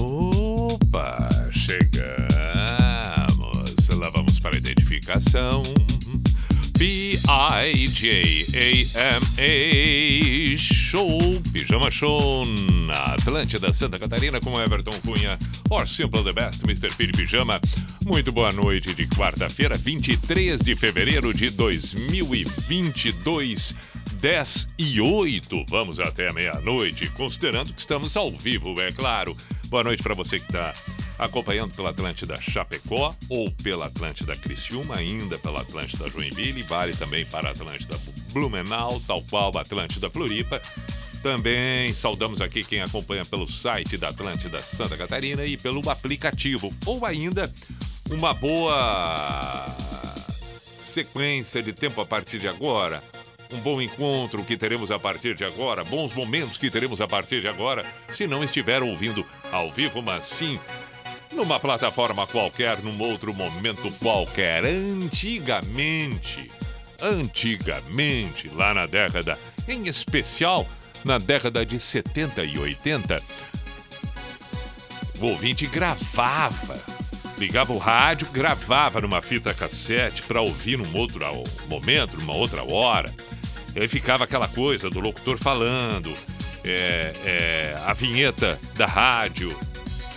Opa, chegamos. Lá vamos para a identificação. P-I-J-A-M-A Show, Pijama Show na Atlântida, Santa Catarina com Everton Cunha, or Simple the Best, Mr. Piri Pijama. Muito boa noite de quarta-feira, 23 de fevereiro de 2022. 10 e 8. Vamos até meia-noite, considerando que estamos ao vivo, é claro. Boa noite para você que está acompanhando pela Atlântida Chapecó ou pela Atlântida Criciúma, ainda pela Atlântida Joinville, vale também para a Atlântida Blumenau, tal qual a Atlântida Floripa. Também saudamos aqui quem acompanha pelo site da Atlântida Santa Catarina e pelo aplicativo, ou ainda uma boa sequência de tempo a partir de agora um bom encontro que teremos a partir de agora, bons momentos que teremos a partir de agora, se não estiver ouvindo ao vivo, mas sim numa plataforma qualquer, num outro momento qualquer. Antigamente, antigamente, lá na década, em especial na década de 70 e 80, o ouvinte gravava. Ligava o rádio, gravava numa fita cassete para ouvir num outro momento, numa outra hora. E aí ficava aquela coisa do locutor falando, é, é, a vinheta da rádio.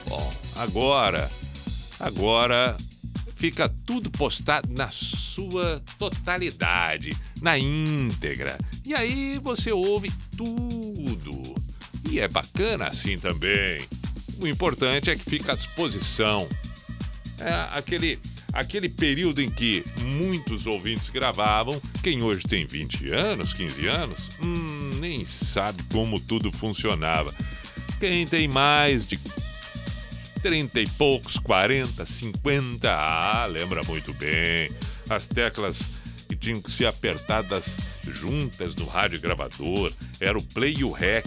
Bom, agora, agora fica tudo postado na sua totalidade, na íntegra. E aí você ouve tudo. E é bacana assim também. O importante é que fica à disposição. É aquele aquele período em que muitos ouvintes gravavam, quem hoje tem 20 anos, 15 anos, hum, nem sabe como tudo funcionava. Quem tem mais de 30 e poucos, 40, 50, ah, lembra muito bem. As teclas que tinham que ser apertadas juntas no rádio gravador, era o play e o rec.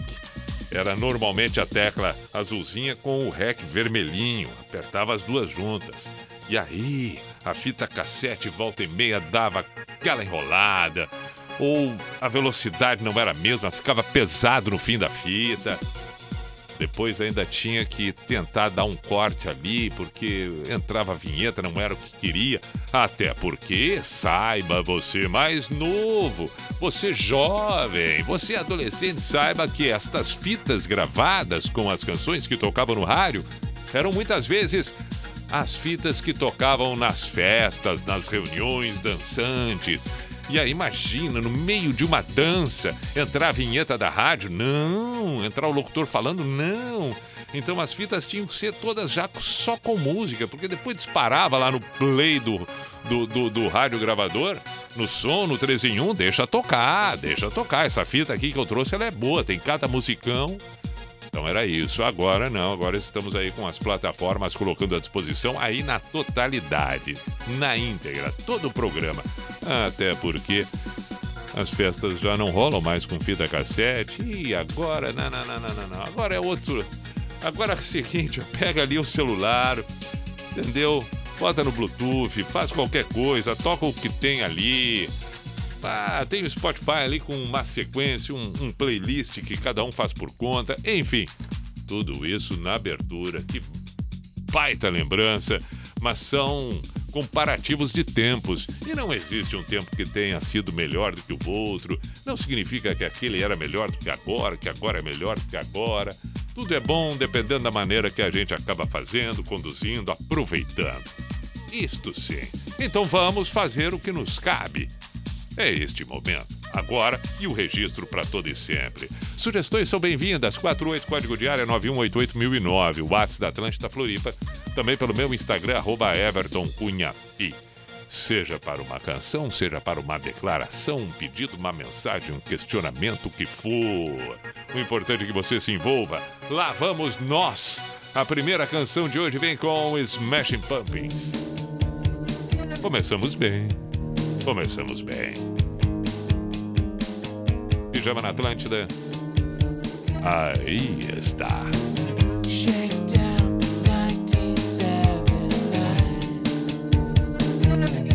Era normalmente a tecla azulzinha com o rec vermelhinho, apertava as duas juntas. E aí, a fita cassete volta e meia dava aquela enrolada, ou a velocidade não era a mesma, ficava pesado no fim da fita. Depois ainda tinha que tentar dar um corte ali, porque entrava a vinheta, não era o que queria. Até porque, saiba você mais novo, você jovem, você adolescente, saiba que estas fitas gravadas com as canções que tocavam no rádio eram muitas vezes as fitas que tocavam nas festas, nas reuniões dançantes. E aí, imagina, no meio de uma dança, entrar a vinheta da rádio? Não. Entrar o locutor falando? Não. Então as fitas tinham que ser todas já só com música, porque depois disparava lá no play do, do, do, do rádio gravador, no som, no 3 em 1, deixa tocar, deixa tocar. Essa fita aqui que eu trouxe, ela é boa, tem cada musicão. Então era isso. Agora não, agora estamos aí com as plataformas colocando à disposição aí na totalidade, na íntegra, todo o programa. Até porque as festas já não rolam mais com fita cassete. E agora, não, não, não, não, não, Agora é outro. Agora é o seguinte, pega ali o celular, entendeu? Bota no Bluetooth, faz qualquer coisa, toca o que tem ali ah, tem o Spotify ali com uma sequência, um, um playlist que cada um faz por conta, enfim. Tudo isso na abertura. Que baita lembrança, mas são comparativos de tempos. E não existe um tempo que tenha sido melhor do que o outro. Não significa que aquele era melhor do que agora, que agora é melhor do que agora. Tudo é bom dependendo da maneira que a gente acaba fazendo, conduzindo, aproveitando. Isto sim. Então vamos fazer o que nos cabe. É este momento, agora e o registro para todo e sempre. Sugestões são bem-vindas, 48 código de área 9188009, o WhatsApp da Atlântida Floripa, também pelo meu Instagram, arroba Everton Cunha Seja para uma canção, seja para uma declaração, um pedido, uma mensagem, um questionamento, o que for. O importante é que você se envolva. Lá vamos nós! A primeira canção de hoje vem com Smashing Pumpkins. Começamos bem. Começamos bem. Pijama na Atlântida. Aí está. Shakedown 1979.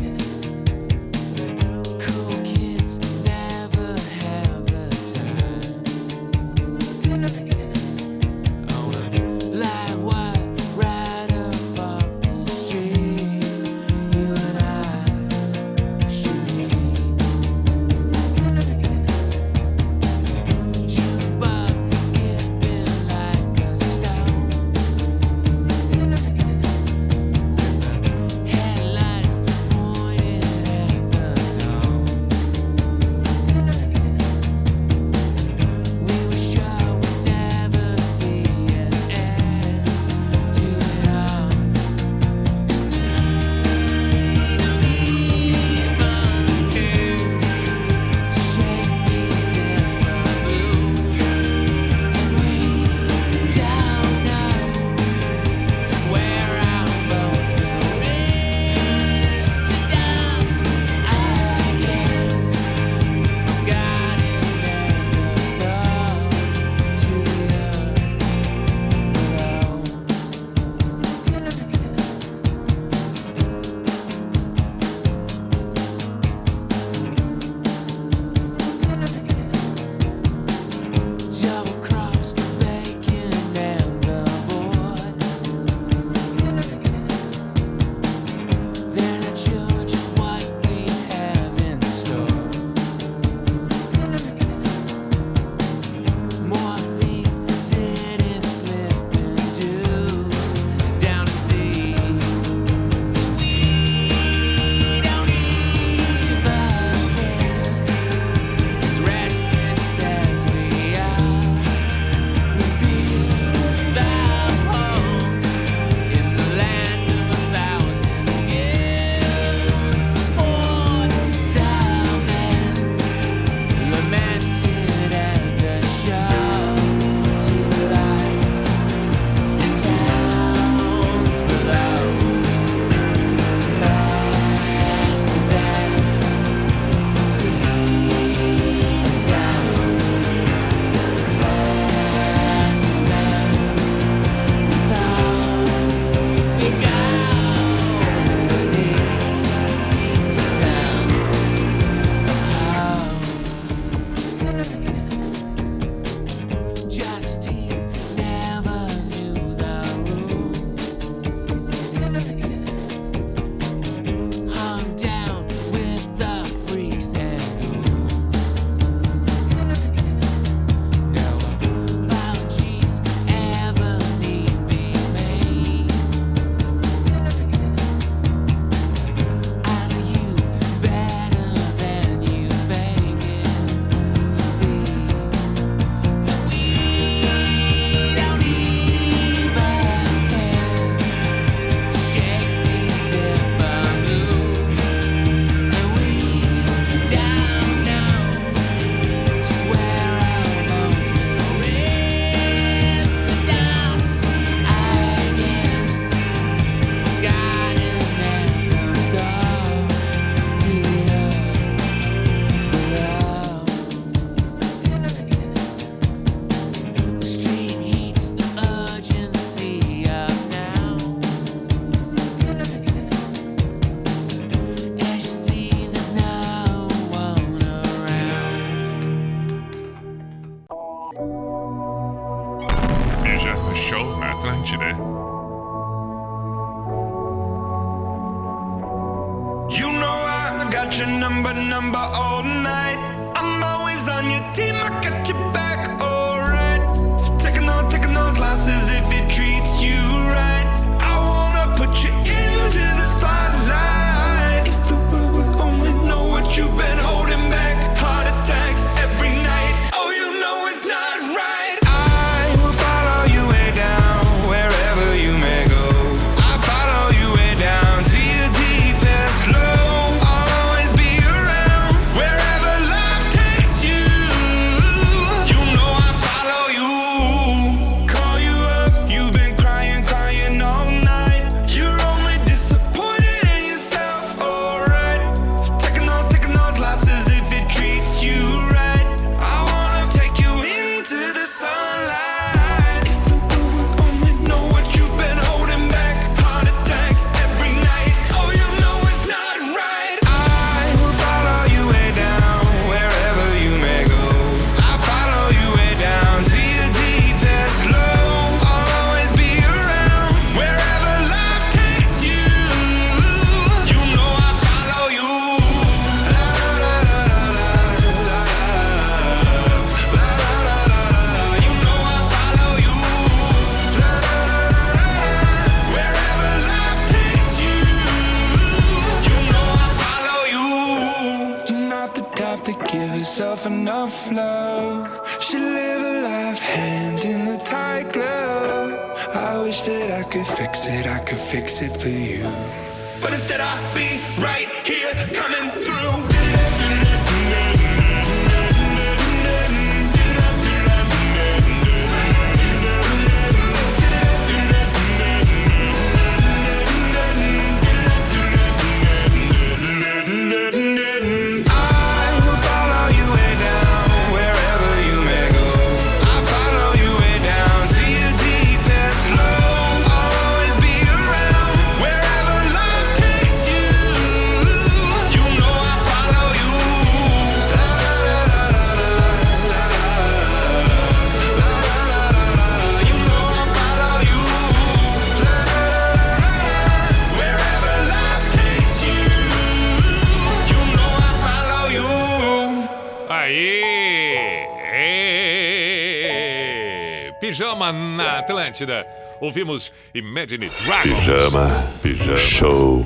Atlântida. Ouvimos Imagine Dragons. Pijama. Pijama. Show.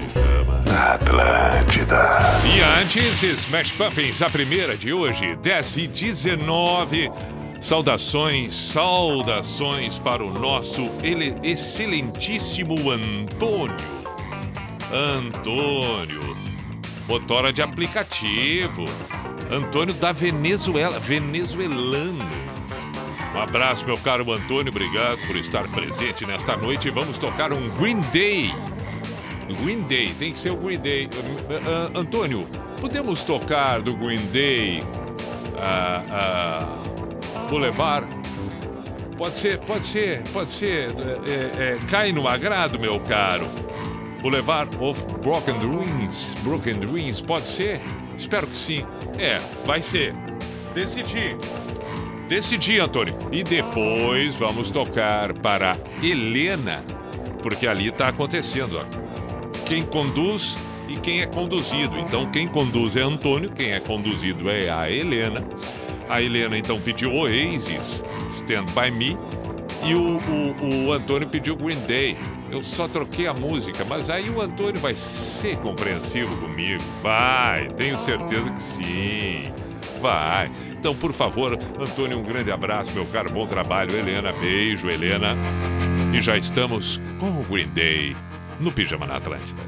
Na Atlântida. E antes, Smash Pumpkins, a primeira de hoje, 10 e 19. Saudações, saudações para o nosso ele- excelentíssimo Antônio. Antônio, motora de aplicativo. Antônio da Venezuela, venezuelano. Um abraço, meu caro Antônio, obrigado por estar presente nesta noite. Vamos tocar um Green Day. Green Day, tem que ser o Green Day. Ah, ah, Antônio, podemos tocar do Green Day ah, ah, Boulevard? Pode ser, pode ser, pode ser. É, é, cai no agrado, meu caro. Boulevard of Broken Dreams. Broken Dreams, pode ser? Espero que sim. É, vai ser. Decidi. Decidi, Antônio. E depois vamos tocar para Helena, porque ali está acontecendo. ó. Quem conduz e quem é conduzido. Então, quem conduz é Antônio, quem é conduzido é a Helena. A Helena então pediu Oasis, Stand By Me, e o, o, o Antônio pediu Green Day. Eu só troquei a música, mas aí o Antônio vai ser compreensivo comigo. Vai, tenho certeza que sim. Vai. Então, por favor, Antônio, um grande abraço, meu caro, bom trabalho. Helena, beijo, Helena. E já estamos com o Green Day no Pijama na Atlântida.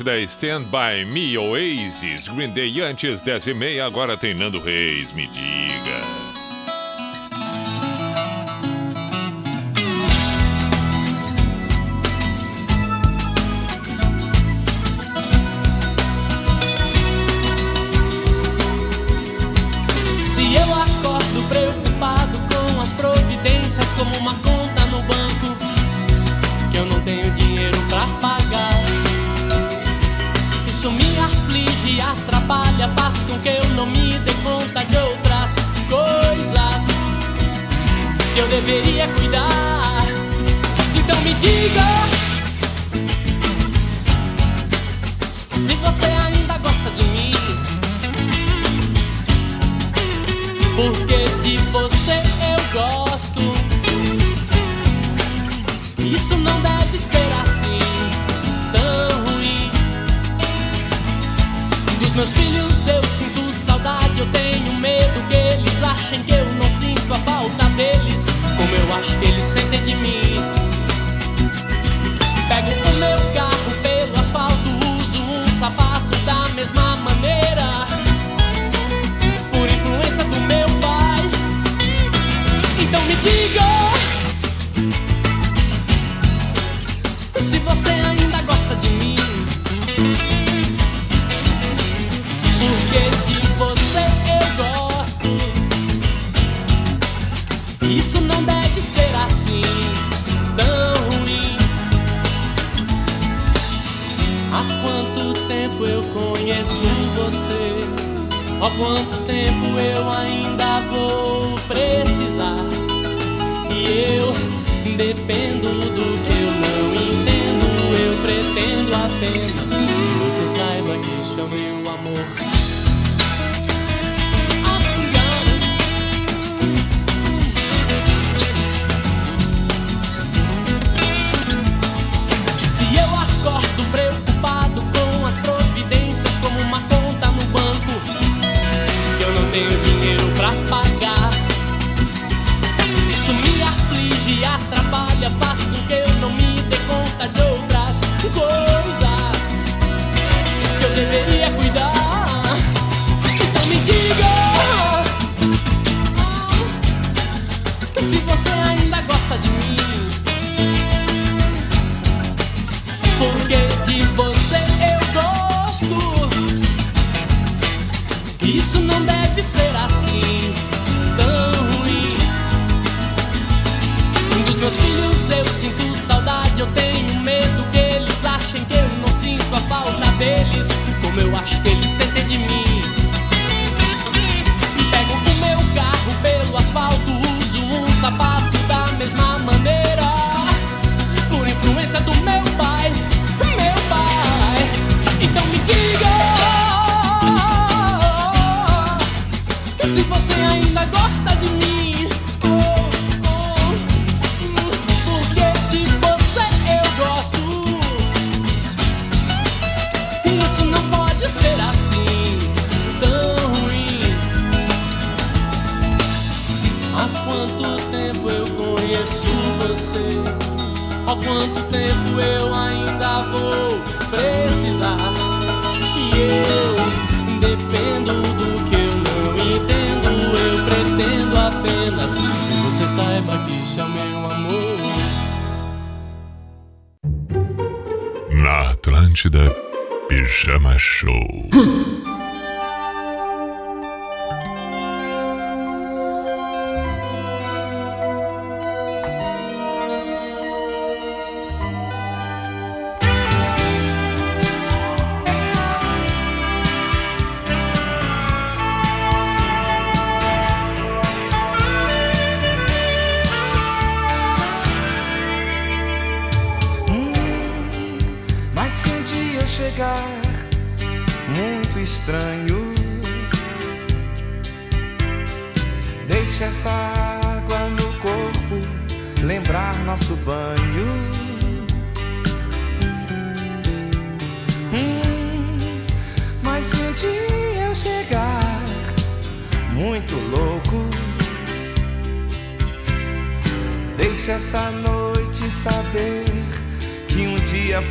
parte da Stand By Me Oasis, Green Day antes 10 e meia, agora tem Nando Reis, me diz. você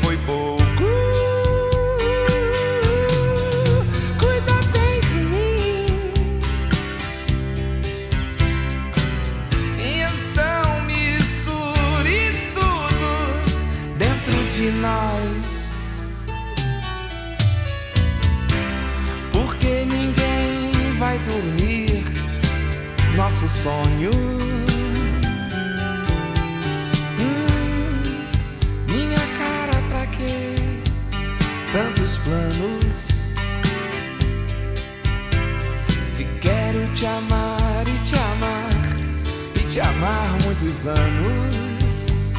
foi pouco. Cuida bem de mim. Então misture tudo dentro de nós. Porque ninguém vai dormir. nosso sonho. Te amar e te amar e te amar muitos anos.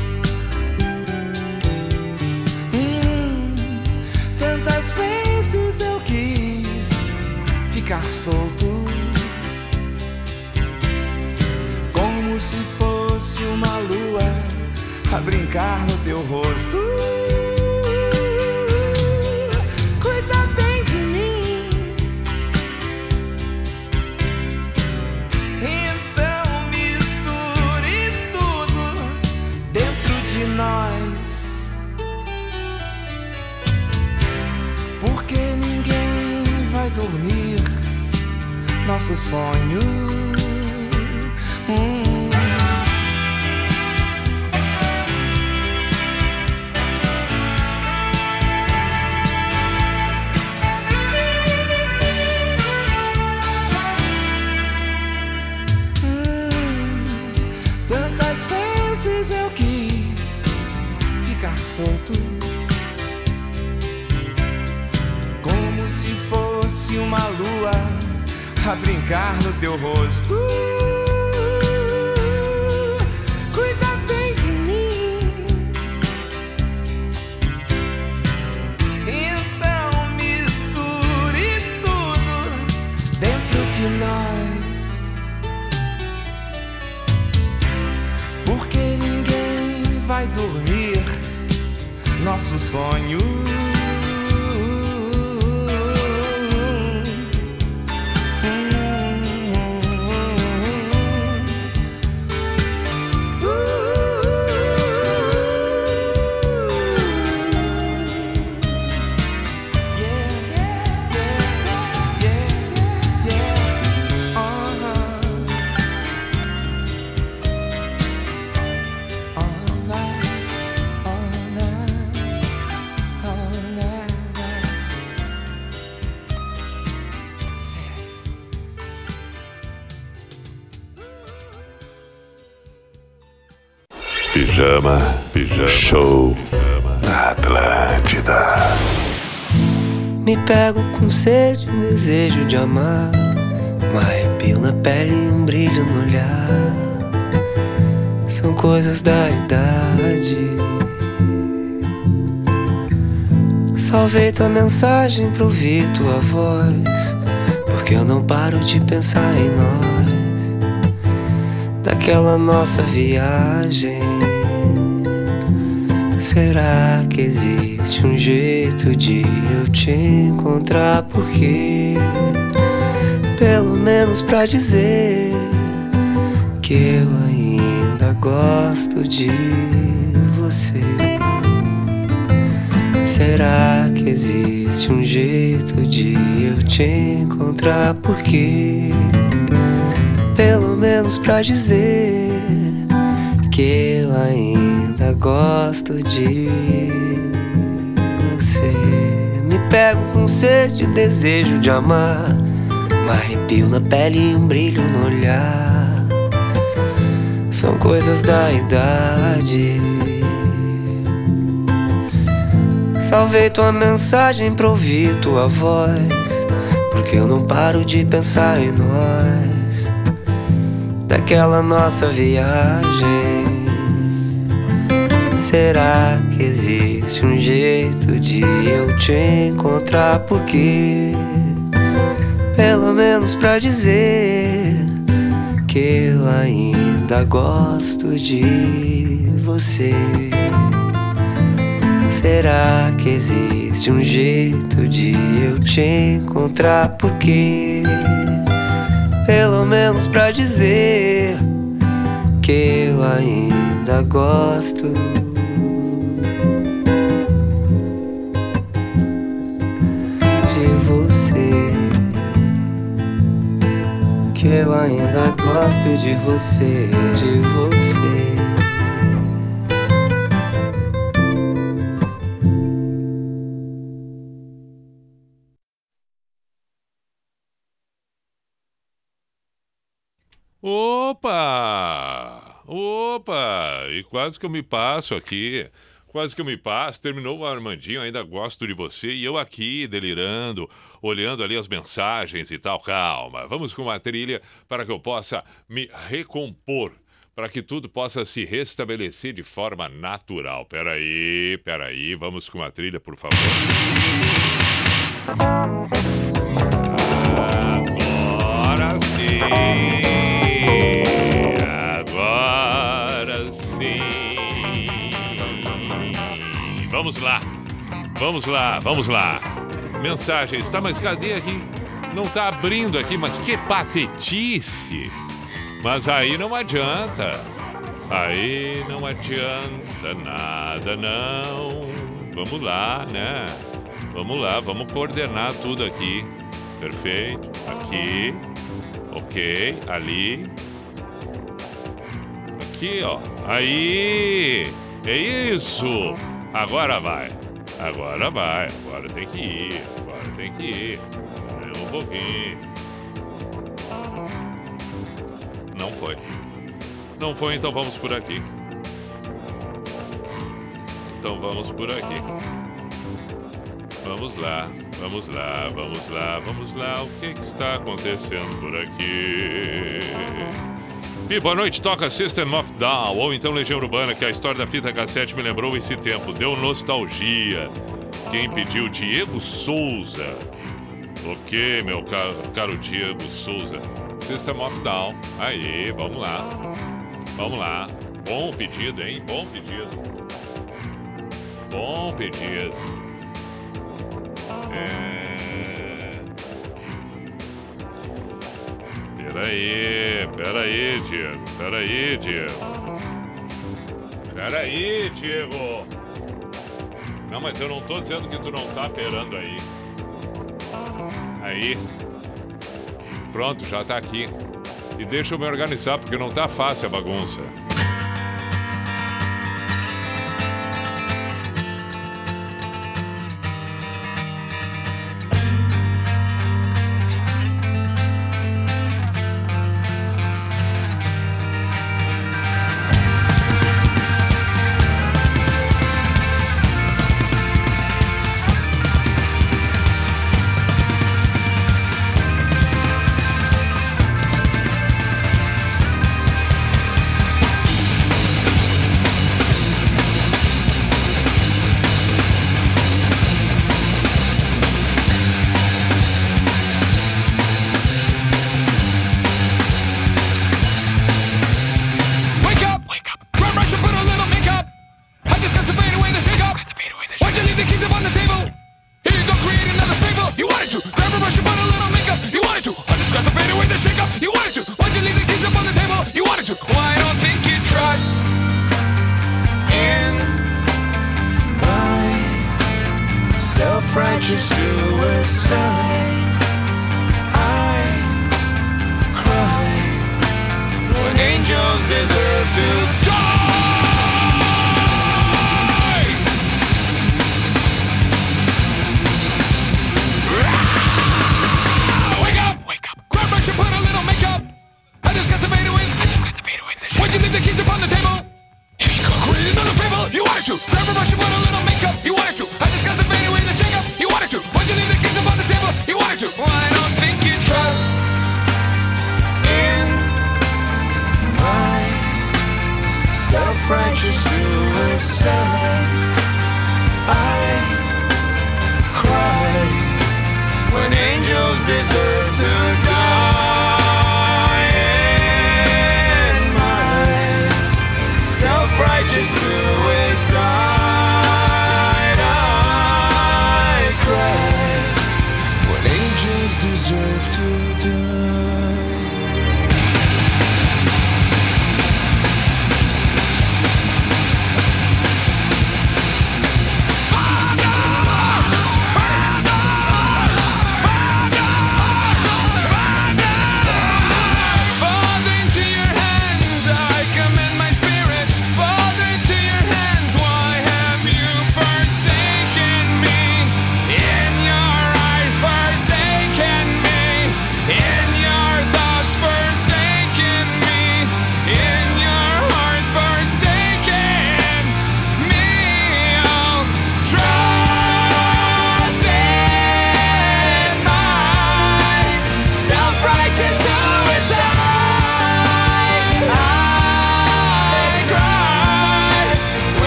Hum, tantas vezes eu quis ficar solto. Como se fosse uma lua a brincar no teu rosto. Dormir nosso sonho. Hum, brincar no teu rosto. Pego com sede, desejo de amar. Um arrepio na pele e um brilho no olhar. São coisas da idade. Salvei tua mensagem pra ouvir tua voz. Porque eu não paro de pensar em nós. Daquela nossa viagem. Será que existe um jeito de eu te encontrar? Porque, pelo menos pra dizer que eu ainda gosto de você. Será que existe um jeito de eu te encontrar? Porque, pelo menos pra dizer que eu ainda gosto de você. Me pego com sede, desejo de amar. Um arrepio na pele e um brilho no olhar. São coisas da idade. Salvei tua mensagem pra ouvir tua voz. Porque eu não paro de pensar em nós. Daquela nossa viagem. Será que existe um jeito de eu te encontrar? Porque, pelo menos pra dizer que eu ainda gosto de você. Será que existe um jeito de eu te encontrar? Porque, pelo menos pra dizer que eu ainda gosto que eu ainda gosto de você, de você. Opa! Opa! E quase que eu me passo aqui. Quase que eu me passo. Terminou o Armandinho, ainda gosto de você. E eu aqui, delirando olhando ali as mensagens e tal. Calma, vamos com uma trilha para que eu possa me recompor. Para que tudo possa se restabelecer de forma natural. Peraí, peraí, vamos com uma trilha, por favor. Agora sim. Agora sim. Vamos lá. Vamos lá, vamos lá. Mensagens, tá, mas cadê aqui? Não tá abrindo aqui, mas que patetice. Mas aí não adianta. Aí não adianta nada, não. Vamos lá, né? Vamos lá, vamos coordenar tudo aqui. Perfeito. Aqui. Ok. Ali. Aqui, ó. Aí. É isso. Agora vai. Agora vai. Agora tem que ir. Agora tem que ir. Um pouquinho. Não foi. Não foi, então vamos por aqui. Então vamos por aqui. Vamos lá, vamos lá, vamos lá, vamos lá. O que, que está acontecendo por aqui? E boa noite, toca System of Down, ou então Legião Urbana, que a história da fita cassete me lembrou esse tempo. Deu nostalgia. Quem pediu? Diego Souza. Ok, meu caro, caro Diego Souza. System of Down. Aí, vamos lá. Vamos lá. Bom pedido, hein? Bom pedido. Bom pedido. É... Peraí, peraí, Diego. Peraí, Diego. Peraí, Diego. Não, mas eu não tô dizendo que tu não tá perando aí. Aí. Pronto, já tá aqui. E deixa eu me organizar, porque não tá fácil a bagunça.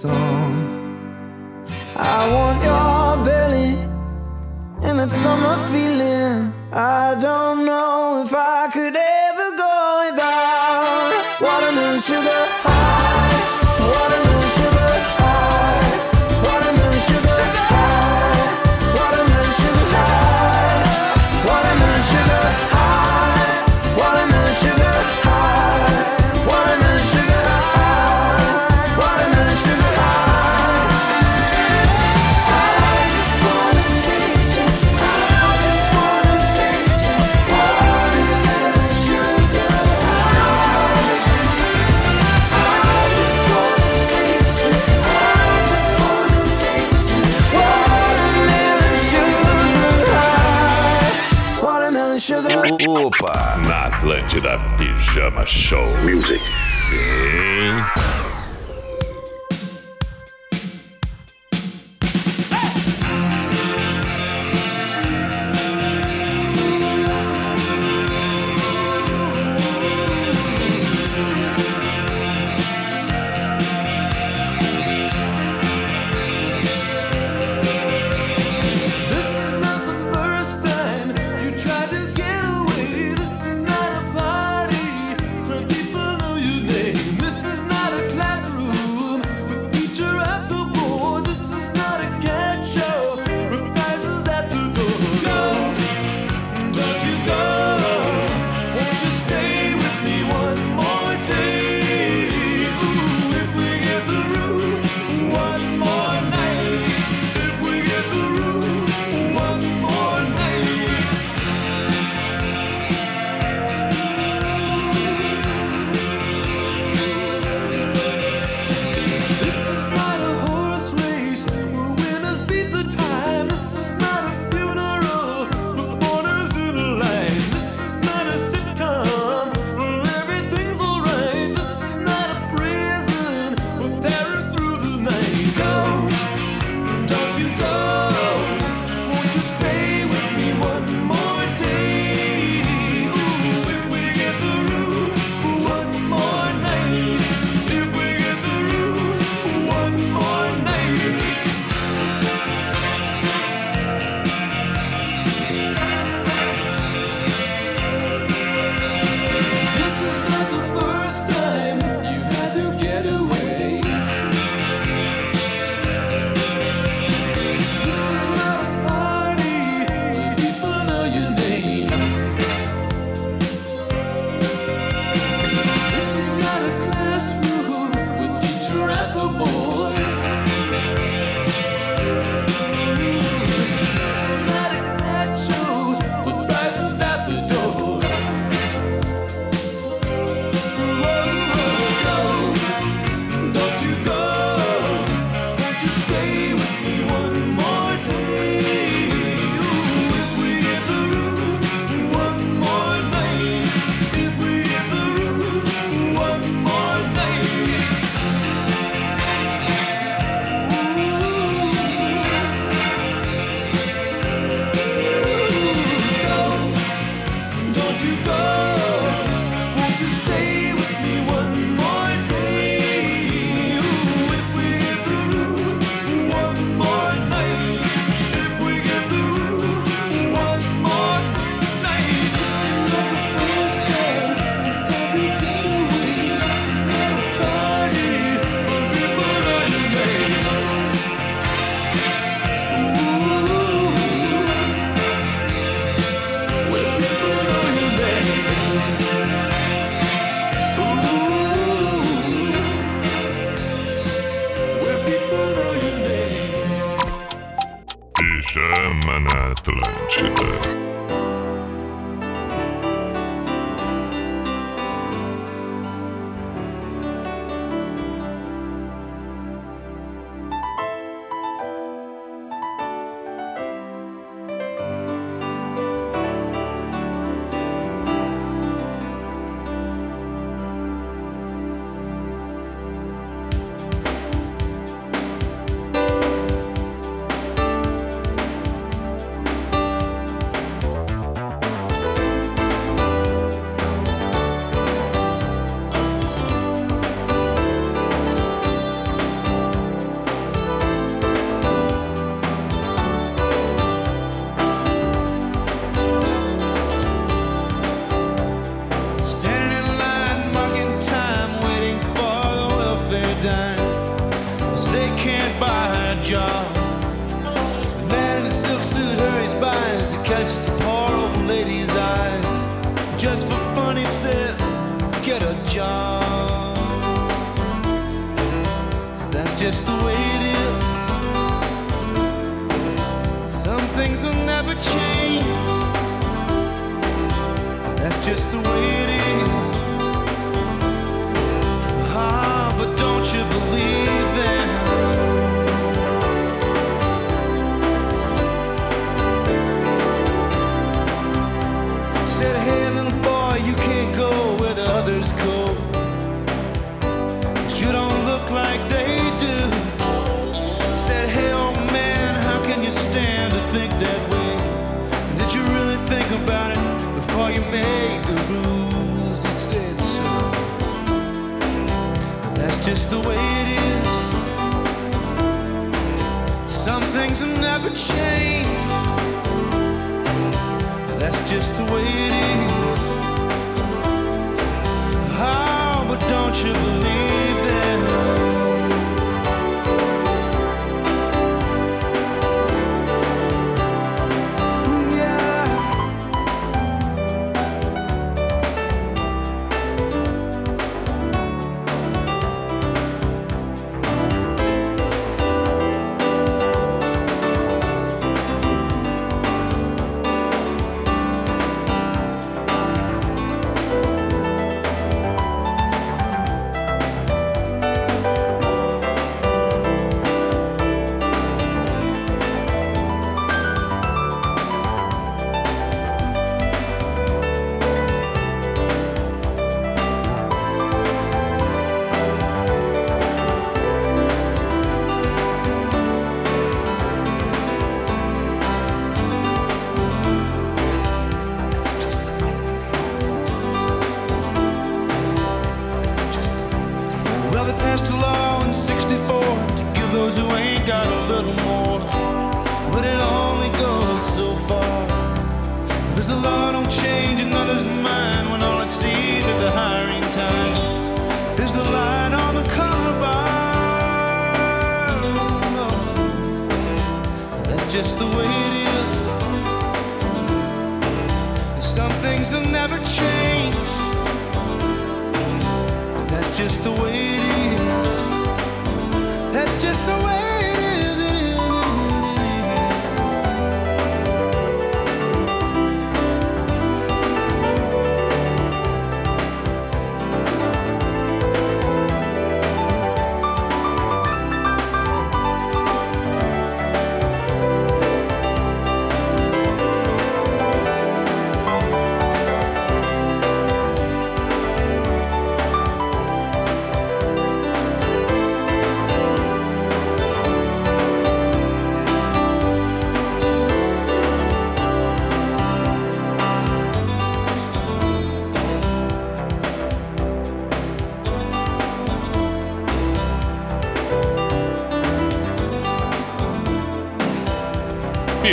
song. da Pijama Show Music. Sim.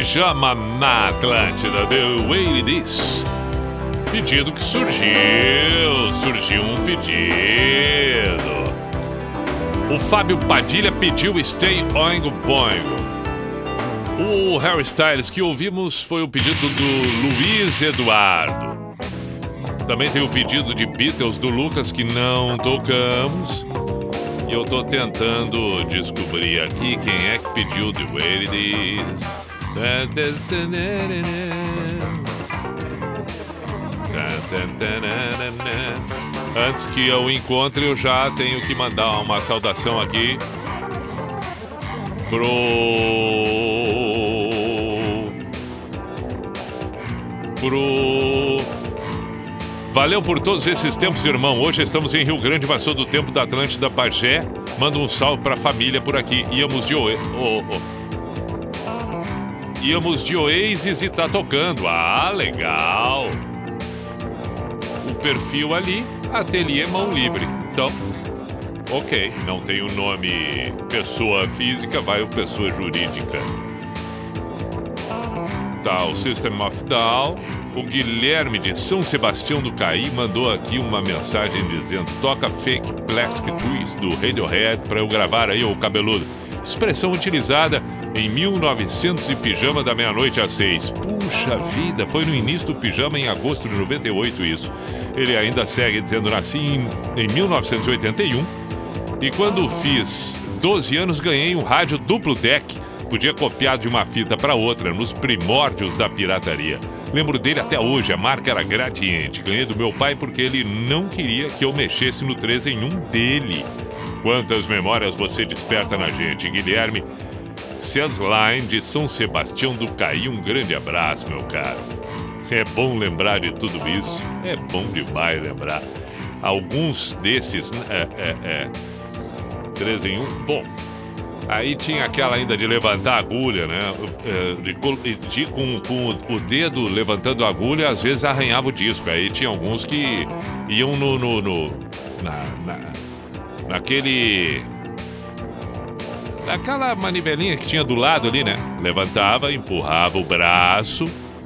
chama na Atlântida The Way It Is. Pedido que surgiu, surgiu um pedido. O Fábio Padilha pediu Stay Oingo Boingo. O Harry Styles que ouvimos foi o pedido do Luiz Eduardo. Também tem o pedido de Beatles do Lucas que não tocamos. E eu tô tentando descobrir aqui quem é que pediu The Way It Is. Antes que eu encontre, eu já tenho que mandar uma saudação aqui pro pro Valeu por todos esses tempos, irmão. Hoje estamos em Rio Grande, mas sou do tempo da Atlântida Bagé. Manda um salve pra família por aqui. Íamos de Oe... oh, oh. Íamos de Oasis e tá tocando. Ah, legal. O perfil ali, Ateliê Mão Livre. Então, ok. Não tem o nome pessoa física, vai o pessoa jurídica. Tá, o System of Down. O Guilherme de São Sebastião do Caí mandou aqui uma mensagem dizendo: toca fake plastic twist do Radiohead para eu gravar aí o cabeludo. Expressão utilizada em 1900 e pijama da meia-noite às seis. Puxa vida, foi no início do pijama em agosto de 98 isso. Ele ainda segue dizendo: nasci em, em 1981 e quando fiz 12 anos ganhei um rádio duplo deck. Podia copiar de uma fita para outra nos primórdios da pirataria. Lembro dele até hoje, a marca era gradiente. Ganhei do meu pai porque ele não queria que eu mexesse no 3 em 1 dele. Quantas memórias você desperta na gente, Guilherme Sensline de São Sebastião do Caí. Um grande abraço, meu caro. É bom lembrar de tudo isso. É bom demais lembrar. Alguns desses. É, é, é, 3 em 1. Bom, Aí tinha aquela ainda de levantar a agulha, né? É, De, de- com, com o dedo levantando a agulha, às vezes arranhava o disco. Aí tinha alguns que iam no. no, no- na, na- naquele. Naquela manivelinha que tinha do lado ali, né? Levantava, empurrava o braço,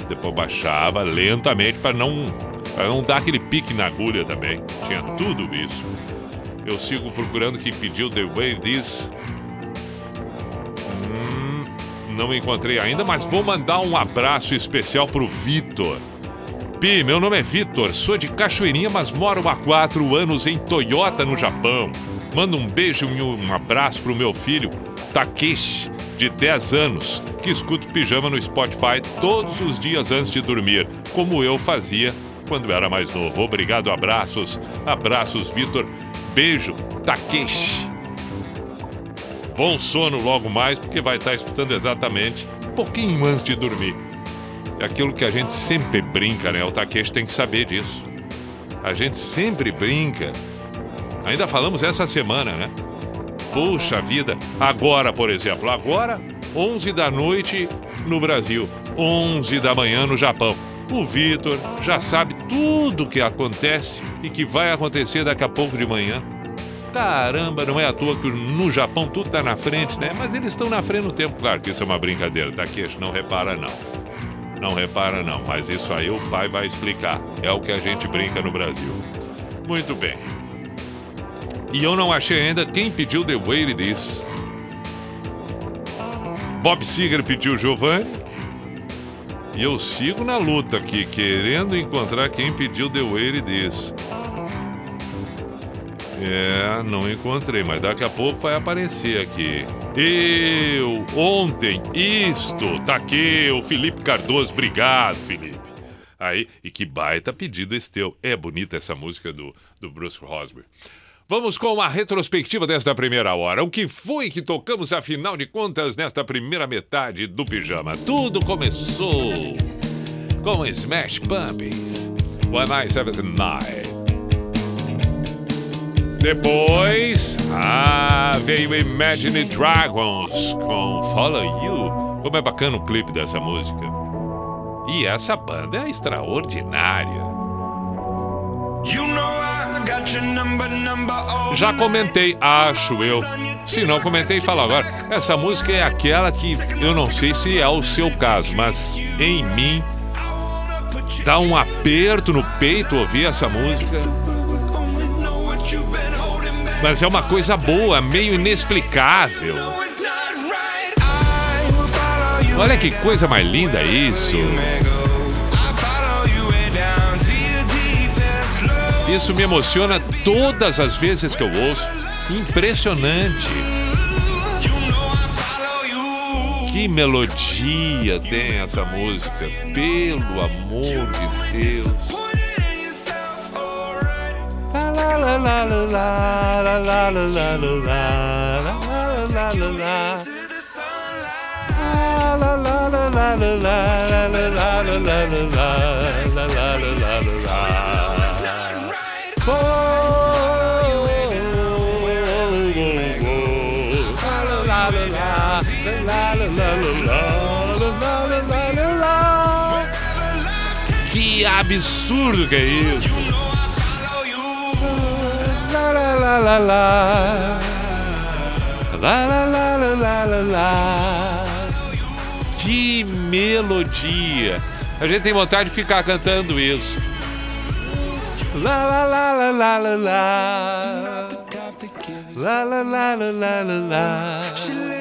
depois baixava lentamente para não, não dar aquele pique na agulha também. Tinha tudo isso. Eu sigo procurando quem pediu The Way This Hum, não encontrei ainda, mas vou mandar um abraço especial pro Vitor. Pi, meu nome é Vitor, sou de Cachoeirinha, mas moro há quatro anos em Toyota, no Japão. Manda um beijo e um abraço pro meu filho, Takeshi, de 10 anos, que escuta pijama no Spotify todos os dias antes de dormir, como eu fazia quando era mais novo. Obrigado, abraços. Abraços, Vitor. Beijo, Takeshi. Bom sono logo mais, porque vai estar escutando exatamente um pouquinho antes de dormir. É aquilo que a gente sempre brinca, né? O Takeshi tem que saber disso. A gente sempre brinca. Ainda falamos essa semana, né? Puxa vida, agora, por exemplo, agora, 11 da noite no Brasil, 11 da manhã no Japão. O Vitor já sabe tudo o que acontece e que vai acontecer daqui a pouco de manhã. Caramba, não é à toa que no Japão tudo tá na frente, né? Mas eles estão na frente no tempo. Claro que isso é uma brincadeira, Takeshi, não repara não. Não repara não, mas isso aí o pai vai explicar. É o que a gente brinca no Brasil. Muito bem. E eu não achei ainda quem pediu The Way It Is. Bob Seger pediu Giovanni. E eu sigo na luta aqui, querendo encontrar quem pediu The Way It Is. É, não encontrei, mas daqui a pouco vai aparecer aqui. Eu, ontem, isto, tá aqui, o Felipe Cardoso, obrigado, Felipe. Aí, e que baita pedido esse teu. É bonita essa música do, do Bruce Rosberg. Vamos com uma retrospectiva desta primeira hora. O que foi que tocamos, afinal de contas, nesta primeira metade do pijama? Tudo começou com Smash Pumpkins, One Night Seventh Night. Depois, ah, veio Imagine Dragons com Follow You. Como é bacana o clipe dessa música. E essa banda é extraordinária. You know Já comentei, acho eu. Se não comentei, fala agora. Essa música é aquela que eu não sei se é o seu caso, mas em mim dá um aperto no peito ouvir essa música. Mas é uma coisa boa, meio inexplicável. Olha que coisa mais linda isso. Isso me emociona todas as vezes que eu ouço. Impressionante. Que melodia tem essa música, pelo amor de Deus. Que absurdo que é isso! La la la la la. La la la la la la la. Que melodia! A gente tem vontade de ficar cantando isso. La la la la la la la. La la la la la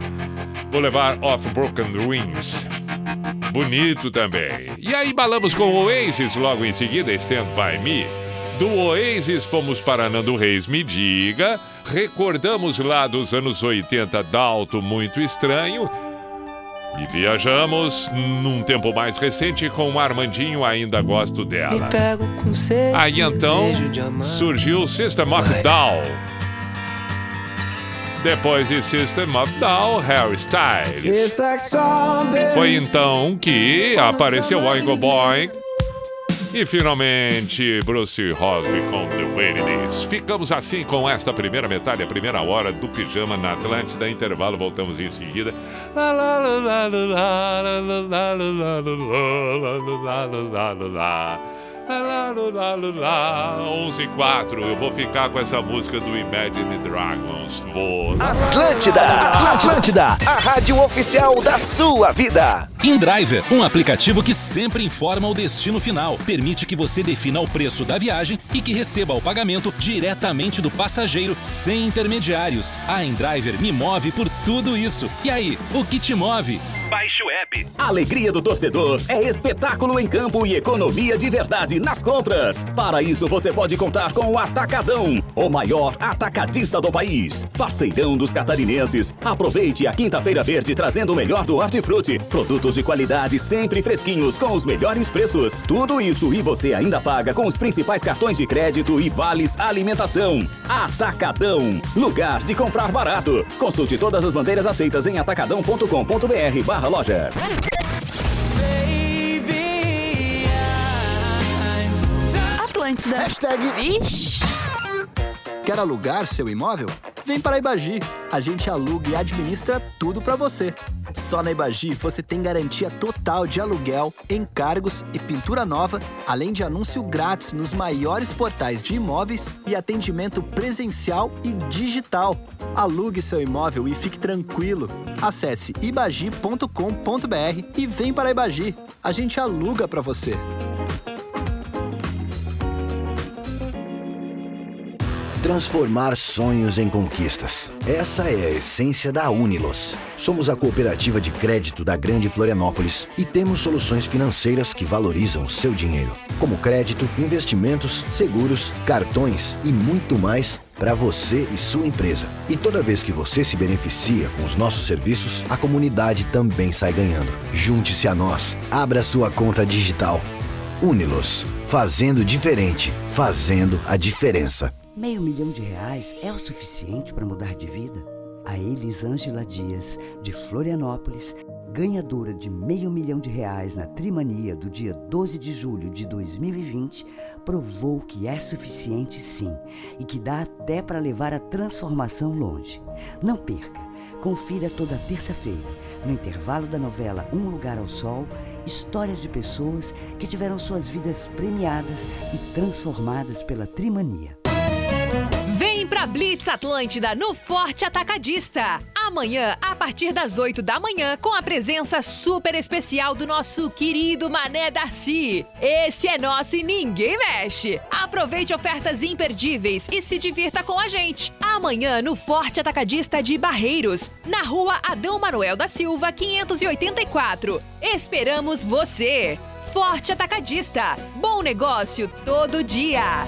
Vou levar Off Broken Dreams. Bonito também. E aí balamos com o Oasis logo em seguida, Stand By Me. Do Oasis fomos para Nando Reis Me Diga. Recordamos lá dos anos 80 Dalto Muito Estranho. E viajamos num tempo mais recente com o Armandinho Ainda Gosto Dela. Aí então surgiu System of Down. Depois de System of Down, Harry Styles. Foi então que apareceu Oingo Boing. E finalmente Bruce Hosby com The Way. Ficamos assim com esta primeira metade, a primeira hora do Pijama na Atlântida. Intervalo, voltamos em seguida. 11 e 4, eu vou ficar com essa música do Imagine Dragons. Vou. Atlântida, Atlântida, a rádio oficial da sua vida. InDriver, um aplicativo que sempre informa o destino final. Permite que você defina o preço da viagem e que receba o pagamento diretamente do passageiro, sem intermediários. A InDriver me move por tudo isso. E aí, o que te move? Baixe o app. Alegria do torcedor é espetáculo em campo e economia de verdade nas compras. Para isso, você pode contar com o Atacadão, o maior atacadista do país. Parceirão dos catarinenses. Aproveite a Quinta-feira Verde trazendo o melhor do hortifruti. Produtos de qualidade sempre fresquinhos com os melhores preços. Tudo isso e você ainda paga com os principais cartões de crédito e vales alimentação. Atacadão, lugar de comprar barato. Consulte todas as bandeiras aceitas em atacadão.com.br barra lojas. Atlântida. Hashtag Vixe. Quer alugar seu imóvel? Vem para a Ibagi. A gente aluga e administra tudo para você. Só na Ibagi você tem garantia total de aluguel, encargos e pintura nova, além de anúncio grátis nos maiores portais de imóveis e atendimento presencial e digital. Alugue seu imóvel e fique tranquilo. Acesse ibagi.com.br e vem para a Ibagi. A gente aluga para você. Transformar sonhos em conquistas. Essa é a essência da Unilos. Somos a cooperativa de crédito da Grande Florianópolis e temos soluções financeiras que valorizam o seu dinheiro, como crédito, investimentos, seguros, cartões e muito mais para você e sua empresa. E toda vez que você se beneficia com os nossos serviços, a comunidade também sai ganhando. Junte-se a nós. Abra sua conta digital. Unilos. Fazendo diferente. Fazendo a diferença. Meio milhão de reais é o suficiente para mudar de vida? A Elisângela Dias, de Florianópolis, ganhadora de meio milhão de reais na Trimania do dia 12 de julho de 2020, provou que é suficiente sim e que dá até para levar a transformação longe. Não perca! Confira toda terça-feira, no intervalo da novela Um Lugar ao Sol, histórias de pessoas que tiveram suas vidas premiadas e transformadas pela Trimania. Pra Blitz Atlântida no Forte Atacadista. Amanhã, a partir das 8 da manhã, com a presença super especial do nosso querido Mané Darcy. Esse é nosso e ninguém mexe. Aproveite ofertas imperdíveis e se divirta com a gente. Amanhã, no Forte Atacadista de Barreiros, na rua Adão Manuel da Silva, 584. Esperamos você! Forte Atacadista. Bom negócio todo dia.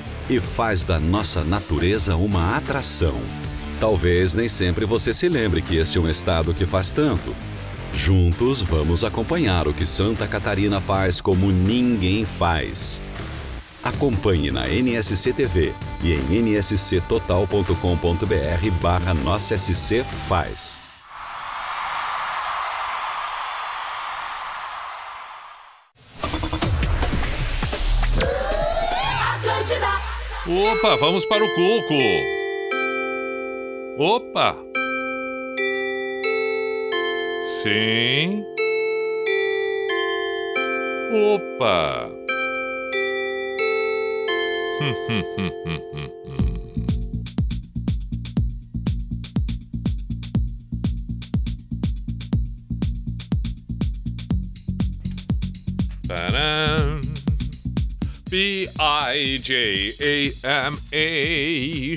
e faz da nossa natureza uma atração. Talvez nem sempre você se lembre que este é um estado que faz tanto. Juntos vamos acompanhar o que Santa Catarina faz como ninguém faz. Acompanhe na NSC TV e em nsctotal.com.br barra Nossa SC Faz. Opa, vamos para o Cuco. Opa. Sim. Opa. Hum, hum, hum. Tadam. P-I-J-A-M-A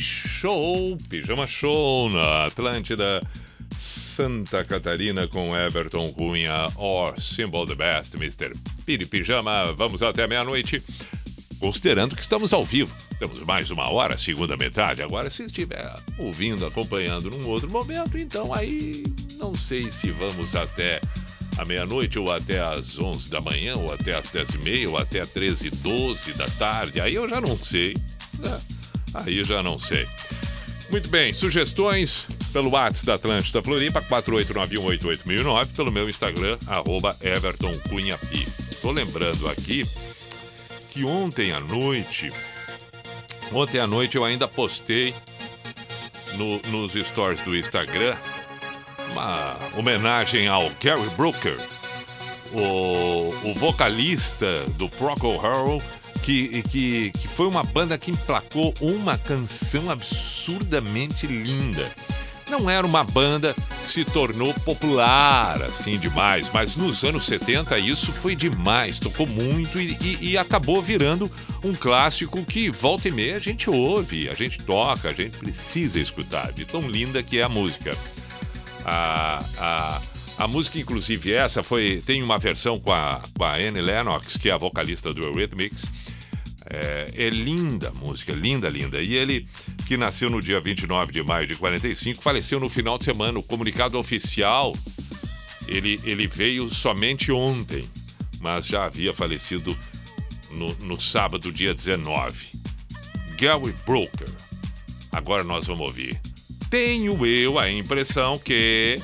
Show, Pijama Show na Atlântida, Santa Catarina com Everton Cunha, or Symbol the Best, Mr. Piri Pijama. Vamos até meia-noite, considerando que estamos ao vivo. Temos mais uma hora, segunda metade. Agora, se estiver ouvindo, acompanhando num outro momento, então aí não sei se vamos até à meia-noite, ou até às 11 da manhã, ou até às 10 e meia, ou até às 13 e 12 da tarde. Aí eu já não sei. né? Aí eu já não sei. Muito bem, sugestões pelo WhatsApp da Atlântida Floripa, 489188009, pelo meu Instagram, arroba. Tô lembrando aqui que ontem à noite, ontem à noite eu ainda postei no- nos stories do Instagram uma homenagem ao Gary Brooker, o, o vocalista do Procol Harum, que, que, que foi uma banda que emplacou uma canção absurdamente linda. Não era uma banda que se tornou popular assim demais, mas nos anos 70 isso foi demais, tocou muito e, e- e acabou virando um clássico que volta e meia a gente ouve, a gente toca, a gente precisa escutar, de tão linda que é a música. A, a, a música, inclusive, essa foi. Tem uma versão com a, com a Annie Lennox, que é a vocalista do Eurythmics. É, é linda a música, linda, linda. E ele, que nasceu no dia 29 de maio de 45, faleceu no final de semana. O comunicado oficial ele, ele veio somente ontem, mas já havia falecido no, no sábado, dia 19. Gary Brooker. Agora nós vamos ouvir. Tenho eu a impressão que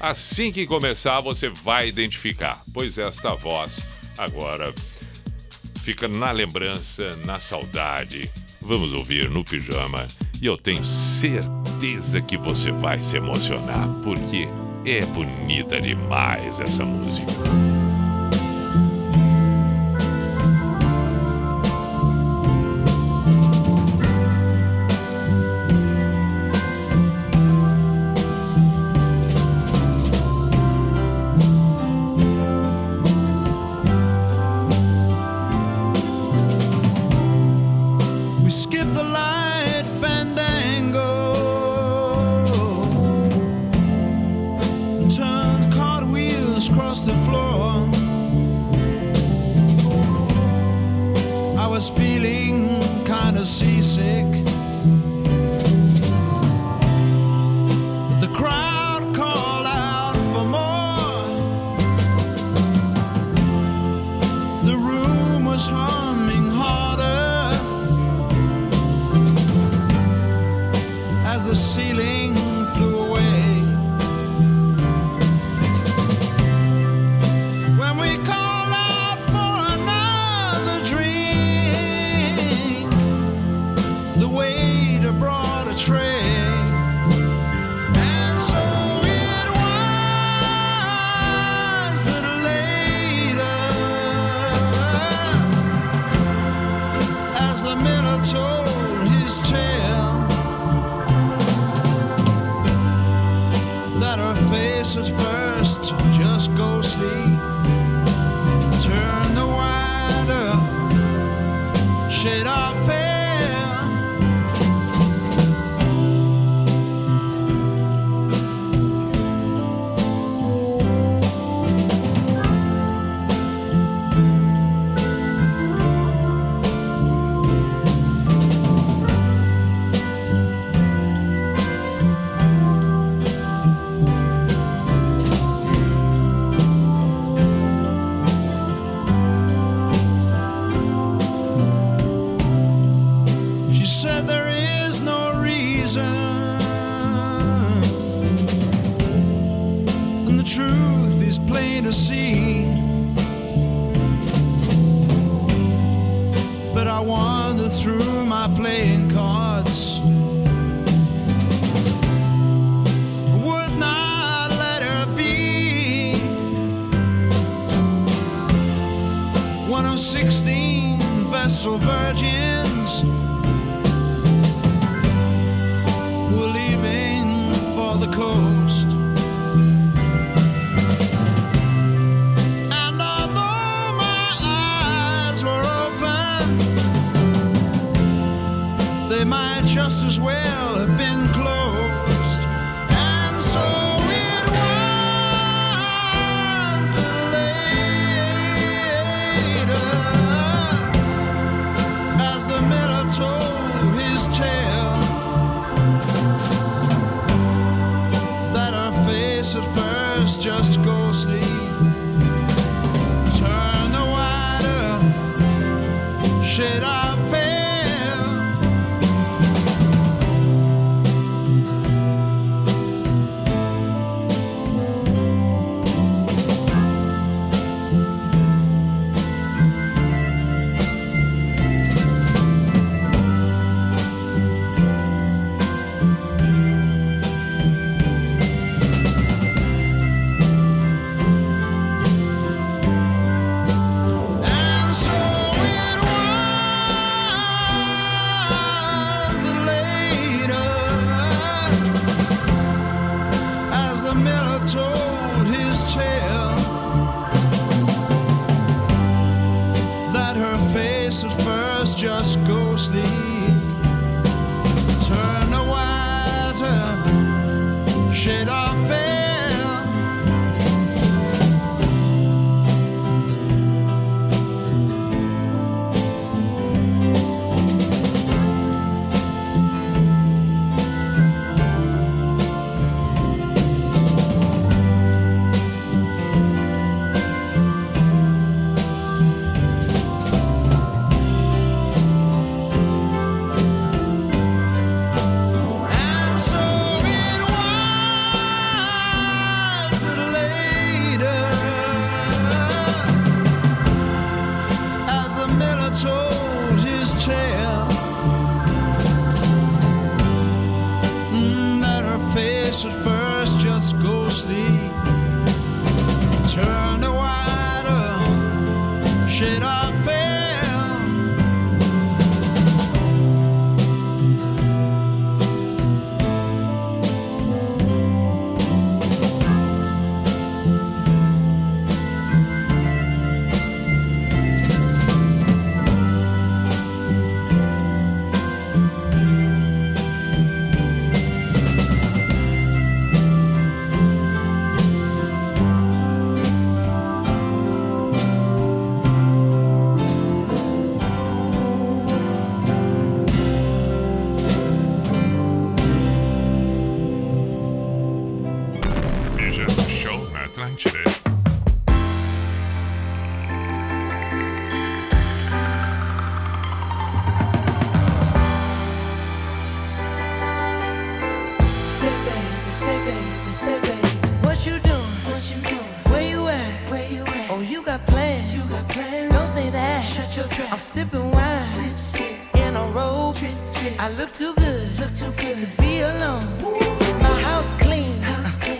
assim que começar você vai identificar, pois esta voz agora fica na lembrança, na saudade. Vamos ouvir no pijama e eu tenho certeza que você vai se emocionar, porque é bonita demais essa música.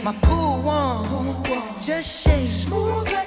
My pool one, one. just shake smooth.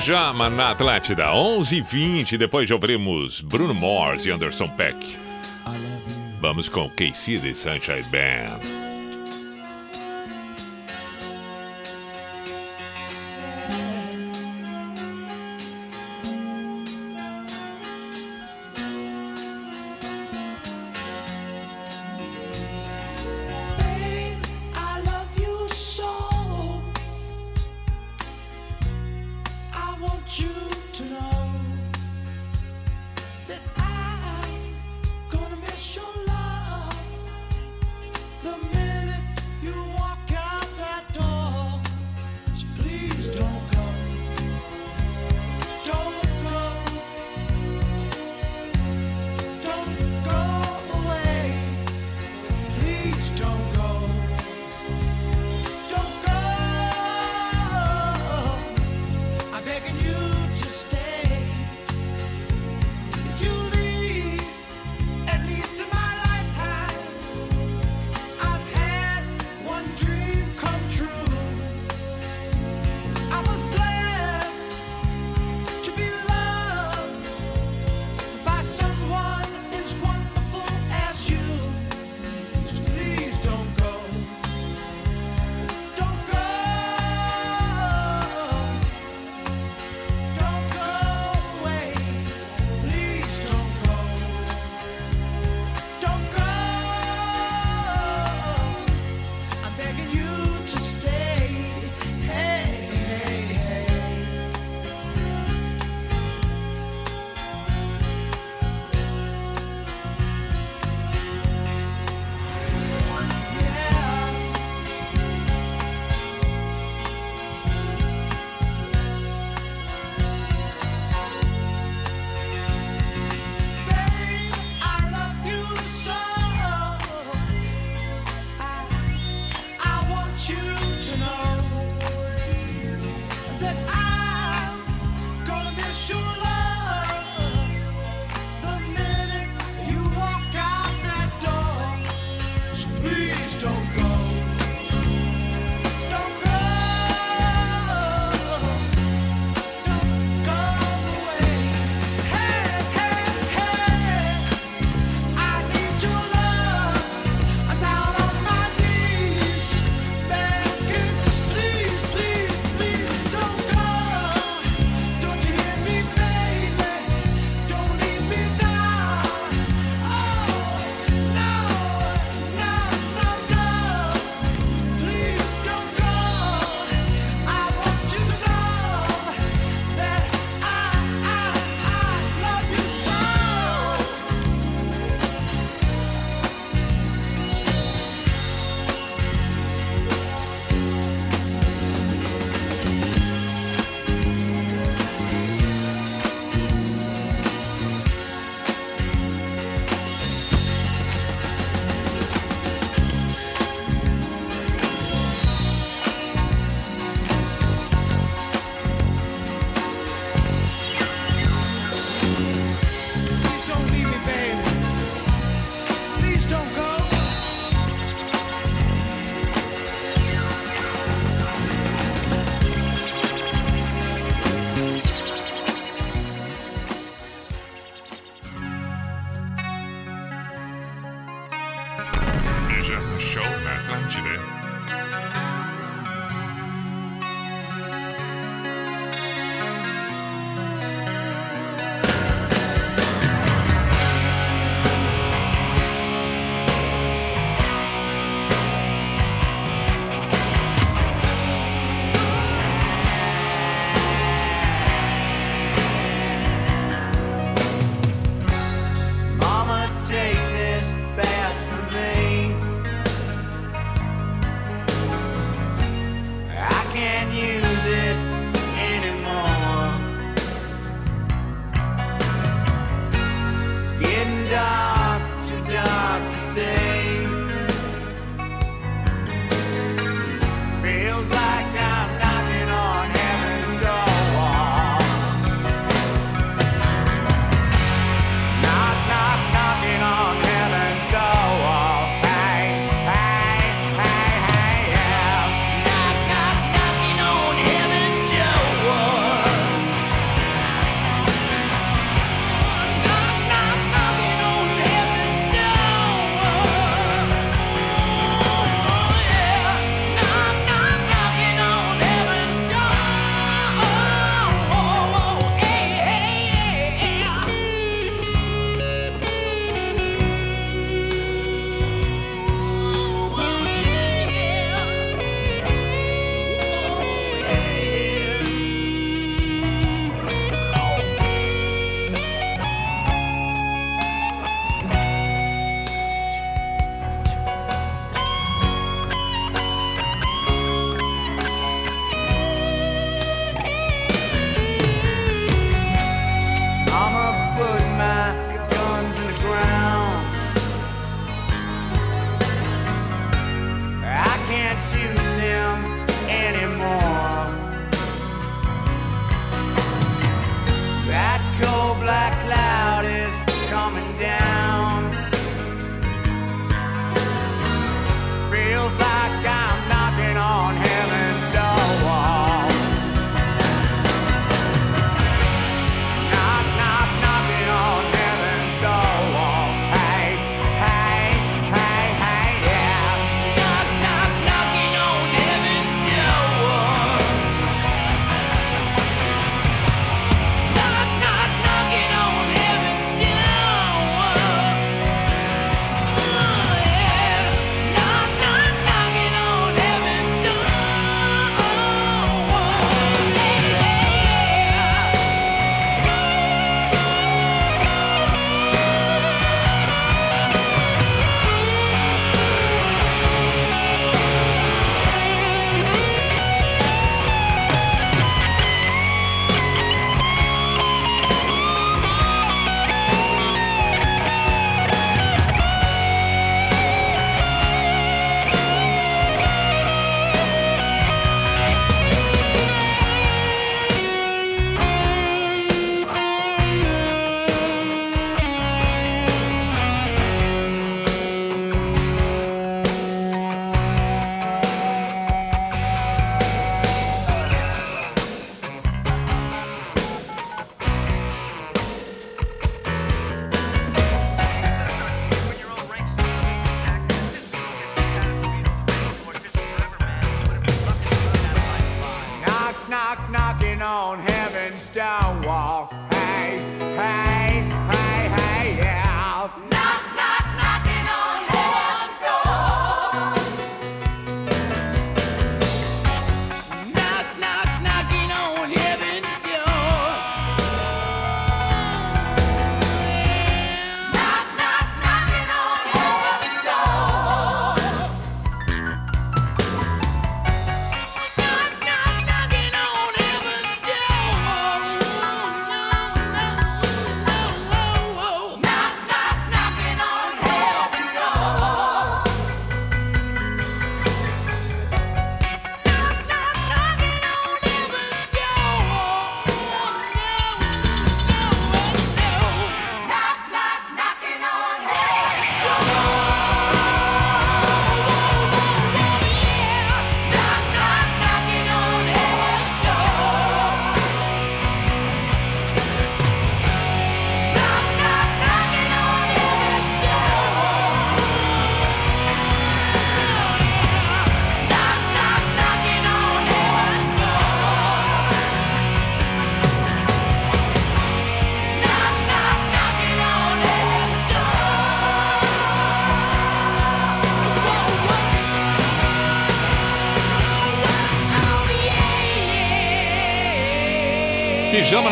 Pijama na Atlântida, 11h20. Depois já ouviremos Bruno Mars e Anderson Peck. Vamos com KC The Sunshine Band.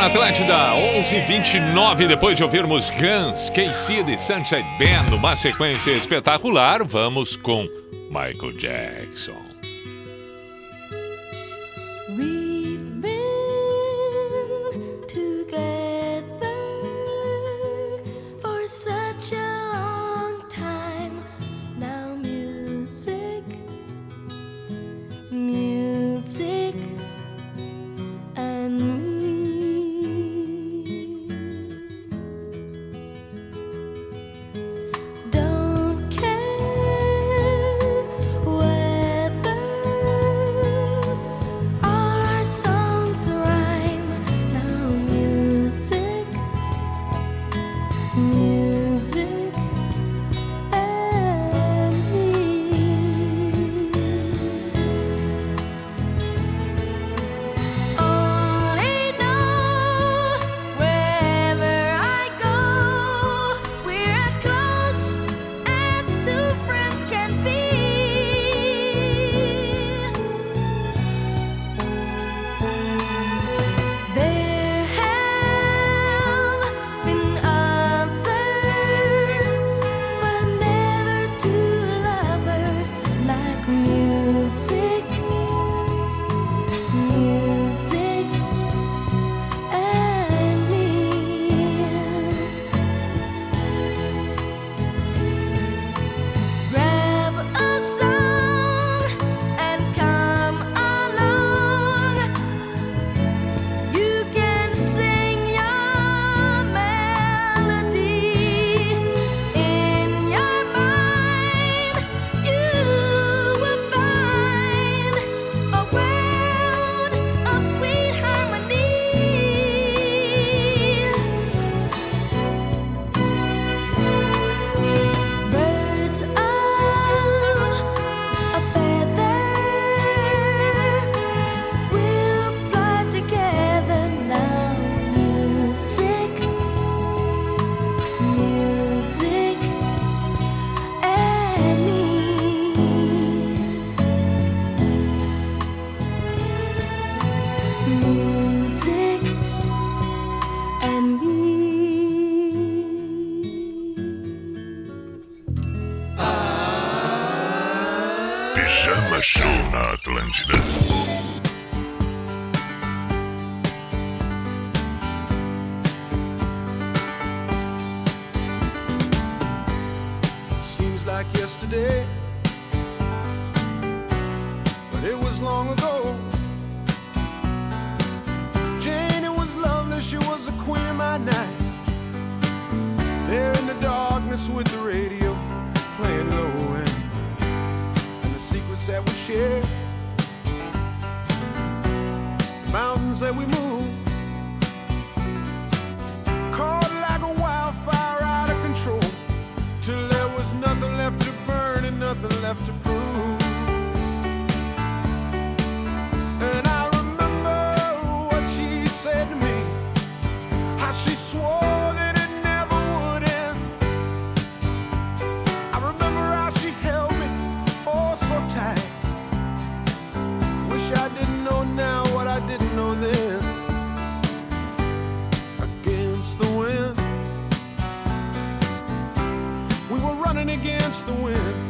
Atlântida, 11:29 depois de ouvirmos Guns, KC e Sunshine Band numa sequência espetacular, vamos com Michael Jackson. like yesterday. But it was long ago. Janie was lovely, she was the queen of my night. There in the darkness with the radio playing low end. And the secrets that we shared, the mountains that we moved. left to prove. And I remember what she said to me, how she swore that it never would end. I remember how she held me oh so tight. Wish I didn't know now what I didn't know then. Against the wind, we were running against the wind.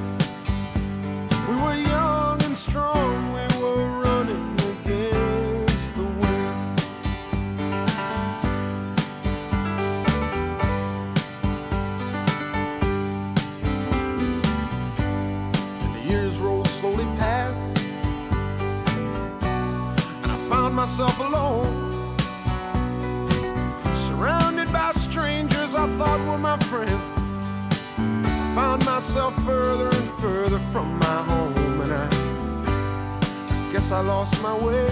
Myself alone. Surrounded by strangers I thought were my friends. I found myself further and further from my home, and I guess I lost my way.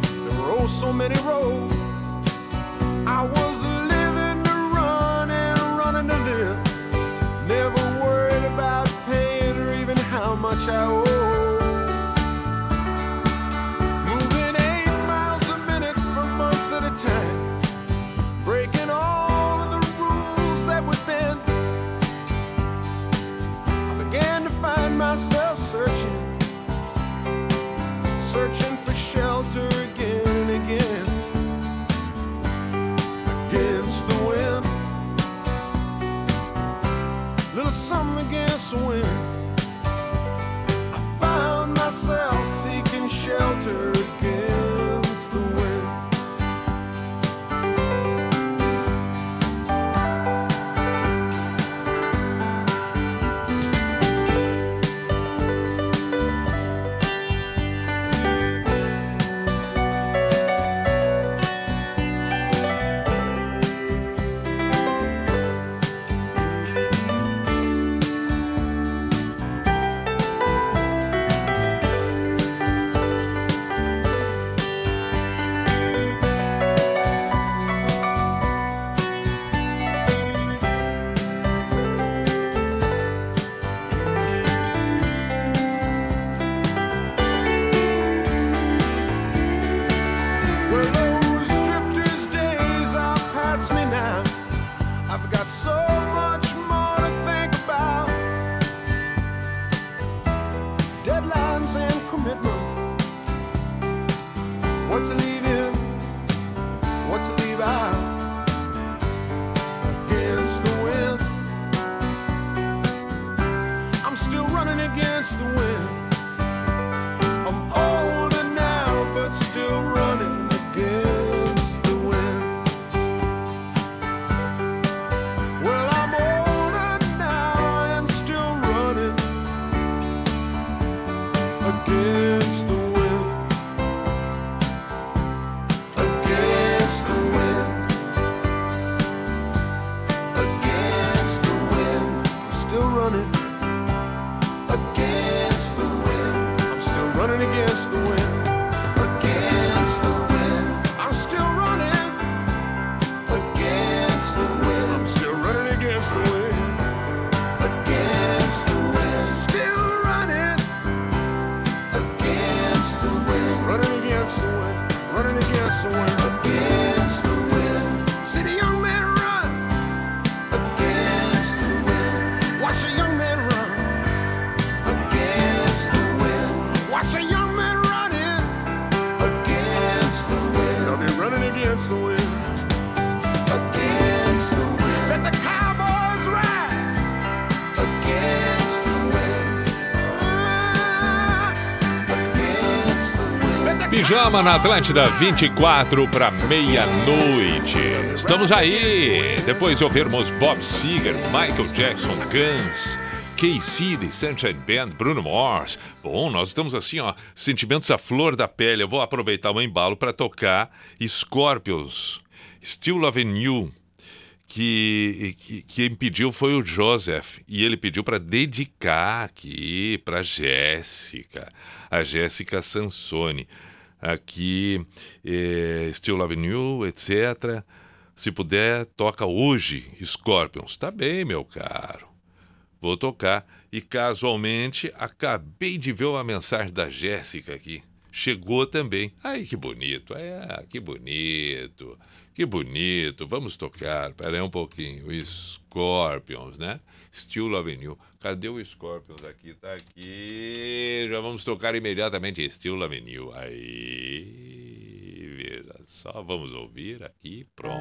There were oh so many roads. I was living to run and running to live. Never worried about paying or even how much I owe. Time. Leave in, what to leave out. Pijama na Atlântida, 24 para meia-noite. Estamos aí. Depois de ouvirmos Bob Seger, Michael Jackson, Guns, KC, The Sunshine Band, Bruno Mars. Bom, nós estamos assim, ó, sentimentos à flor da pele. Eu vou aproveitar o embalo para tocar Scorpions, Still Loving You. Que, que, quem pediu foi o Joseph e ele pediu para dedicar aqui para Jéssica, a Jéssica Sansone. Aqui, eh, Still Loving You, etc. Se puder, toca hoje Scorpions. Tá bem, meu caro. Vou tocar. E casualmente, acabei de ver uma mensagem da Jéssica aqui. Chegou também. Ai, que bonito. É, que bonito. Que bonito. Vamos tocar. Pera aí um pouquinho. Scorpions, né? Still Loving You. Cadê o Scorpions aqui? Tá aqui. Já vamos tocar imediatamente Estilo Avenue. Aí, veja só, vamos ouvir aqui. Pronto.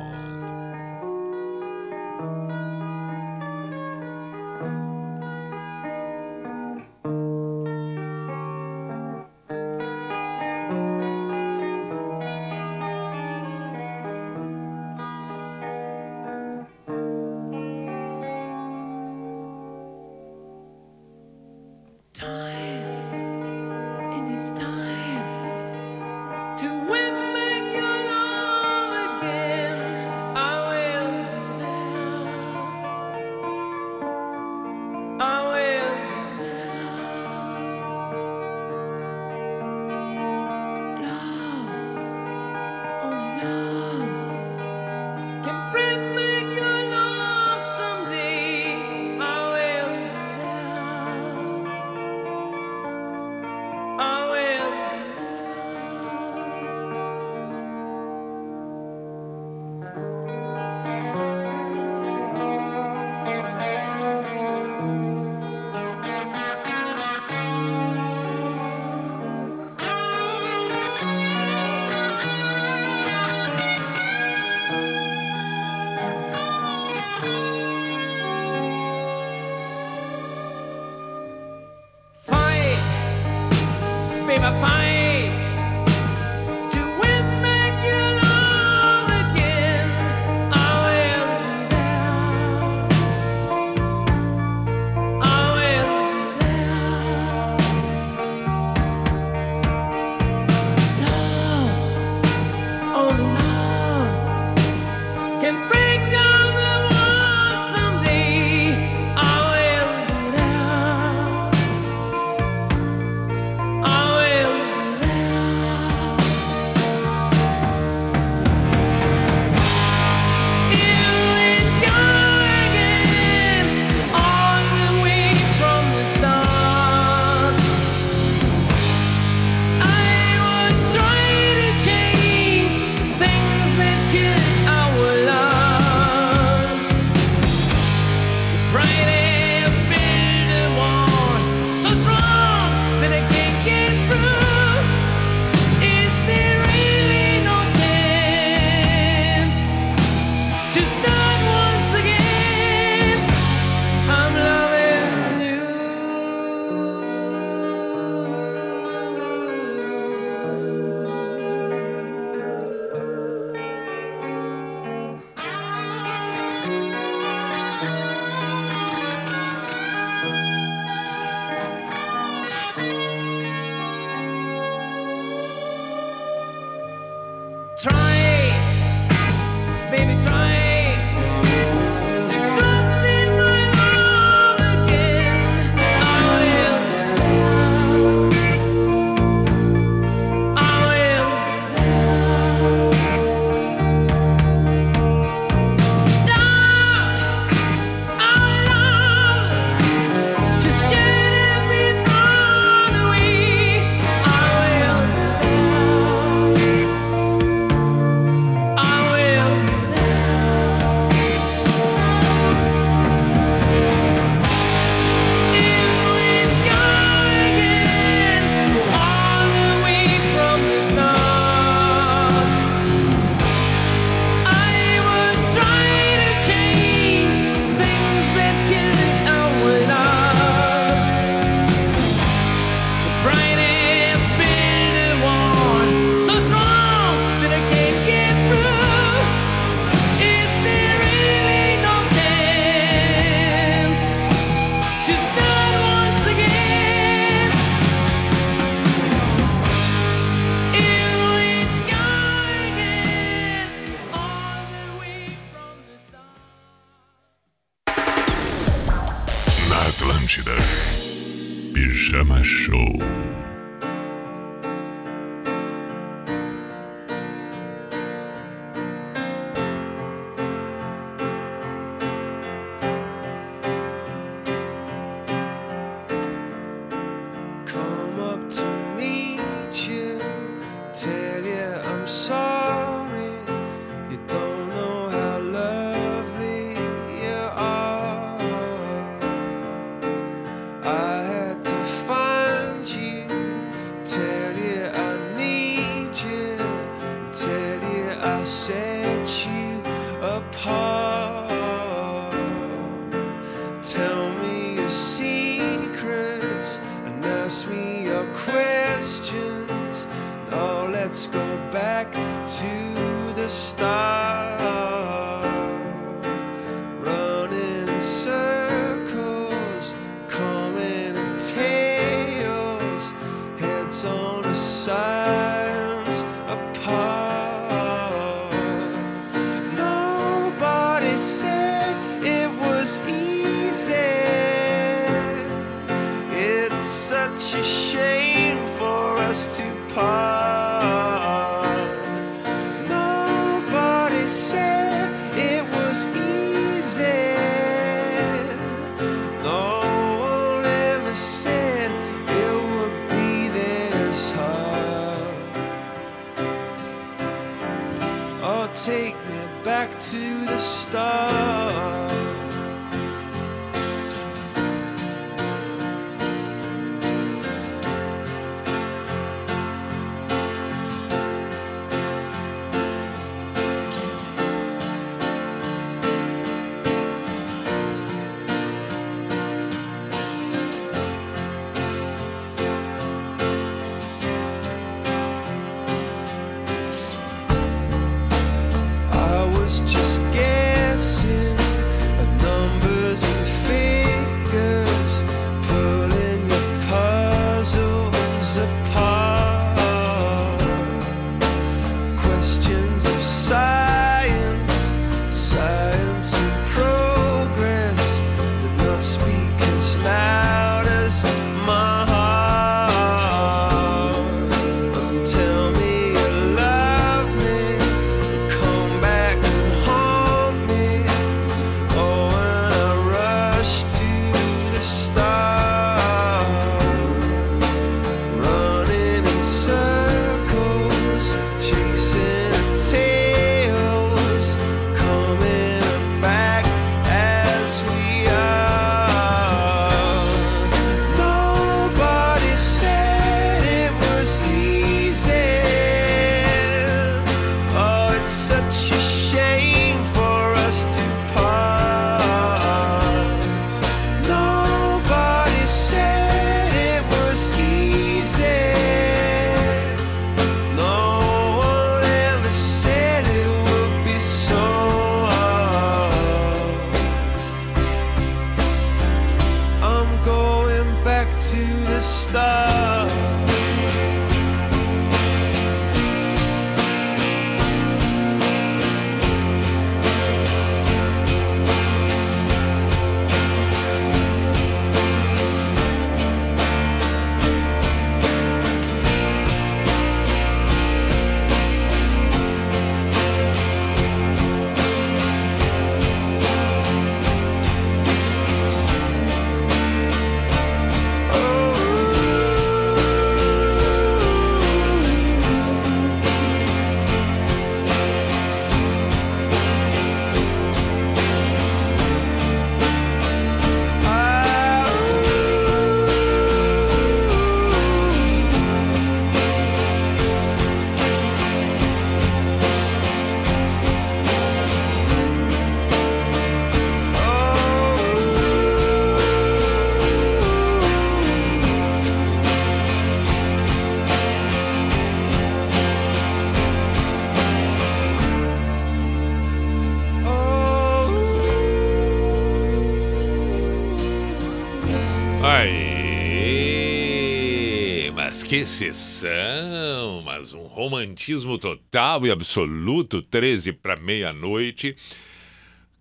brilhantismo total e absoluto, 13 para meia-noite.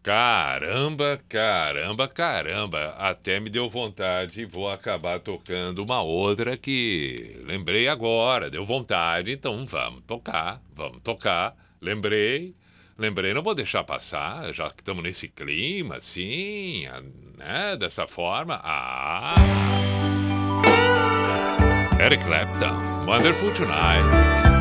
Caramba, caramba, caramba. Até me deu vontade. Vou acabar tocando uma outra que lembrei agora. Deu vontade, então vamos tocar, vamos tocar. Lembrei, lembrei, não vou deixar passar, já que estamos nesse clima, assim, né? Dessa forma. Ah! Eric Clapton, Wonderful Tonight.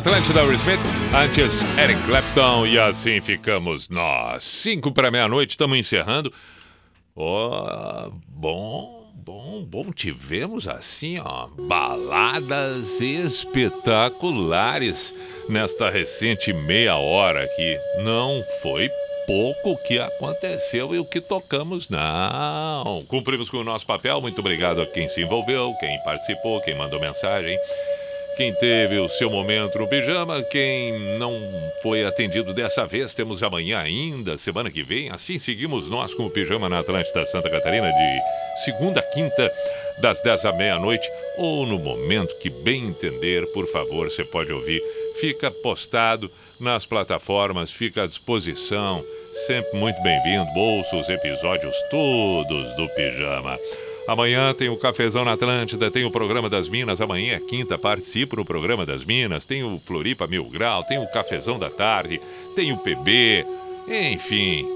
Atlântida Will Smith, antes Eric Clapton e assim ficamos nós. Cinco para meia-noite, estamos encerrando. Ó, bom, bom, bom. Tivemos assim, ó, baladas espetaculares nesta recente meia hora aqui. Não foi pouco o que aconteceu e o que tocamos, não. Cumprimos com o nosso papel. Muito obrigado a quem se envolveu, quem participou, quem mandou mensagem. Quem teve o seu momento no pijama, quem não foi atendido dessa vez, temos amanhã ainda, semana que vem. Assim seguimos nós com o pijama na Atlântida Santa Catarina de segunda a quinta, das 10 à meia-noite, ou no momento que bem entender, por favor, você pode ouvir. Fica postado nas plataformas, fica à disposição. Sempre muito bem-vindo. Ouça os episódios todos do pijama. Amanhã tem o Cafezão na Atlântida, tem o Programa das Minas. Amanhã é quinta, participo no Programa das Minas. Tem o Floripa Mil Grau, tem o Cafezão da Tarde, tem o PB. Enfim,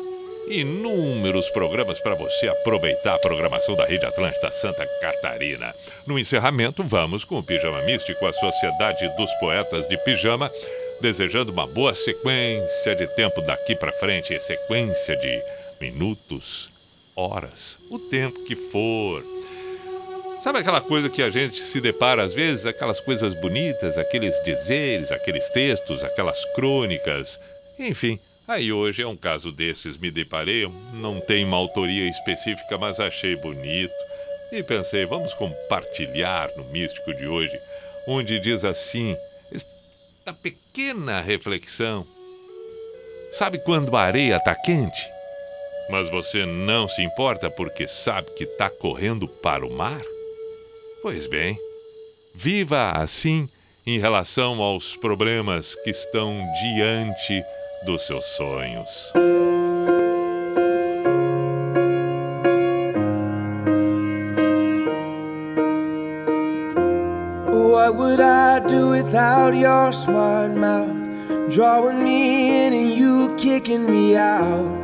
inúmeros programas para você aproveitar a programação da Rede Atlântida Santa Catarina. No encerramento, vamos com o Pijama Místico, a Sociedade dos Poetas de Pijama, desejando uma boa sequência de tempo daqui para frente, sequência de minutos, horas, o tempo que for. Sabe aquela coisa que a gente se depara às vezes, aquelas coisas bonitas, aqueles dizeres, aqueles textos, aquelas crônicas, enfim. Aí hoje é um caso desses, me deparei, não tem uma autoria específica, mas achei bonito. E pensei, vamos compartilhar no Místico de hoje, onde diz assim, esta pequena reflexão. Sabe quando a areia está quente? Mas você não se importa porque sabe que está correndo para o mar? Pois bem, viva assim em relação aos problemas que estão diante dos seus sonhos. What would I do without your smart mouth? Drawing me in and you kicking me out.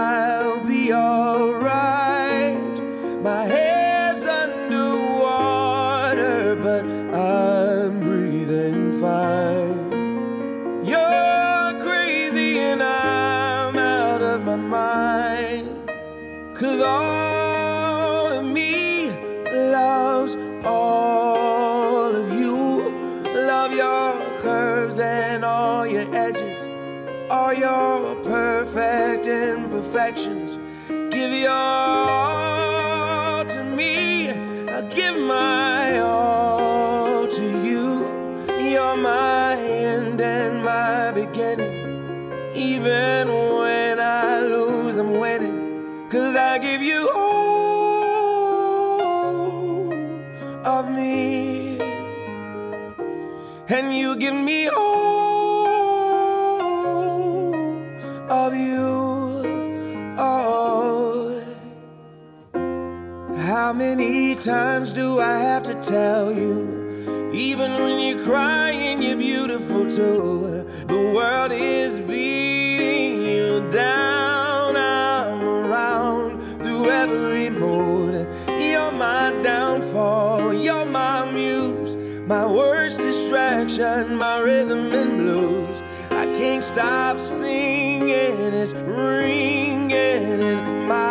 And you give me all of you. Oh. How many times do I have to tell you? Even when you're crying, you're beautiful too. The world is beating you down. I'm around through every my rhythm and blues. I can't stop singing. It's ringing in my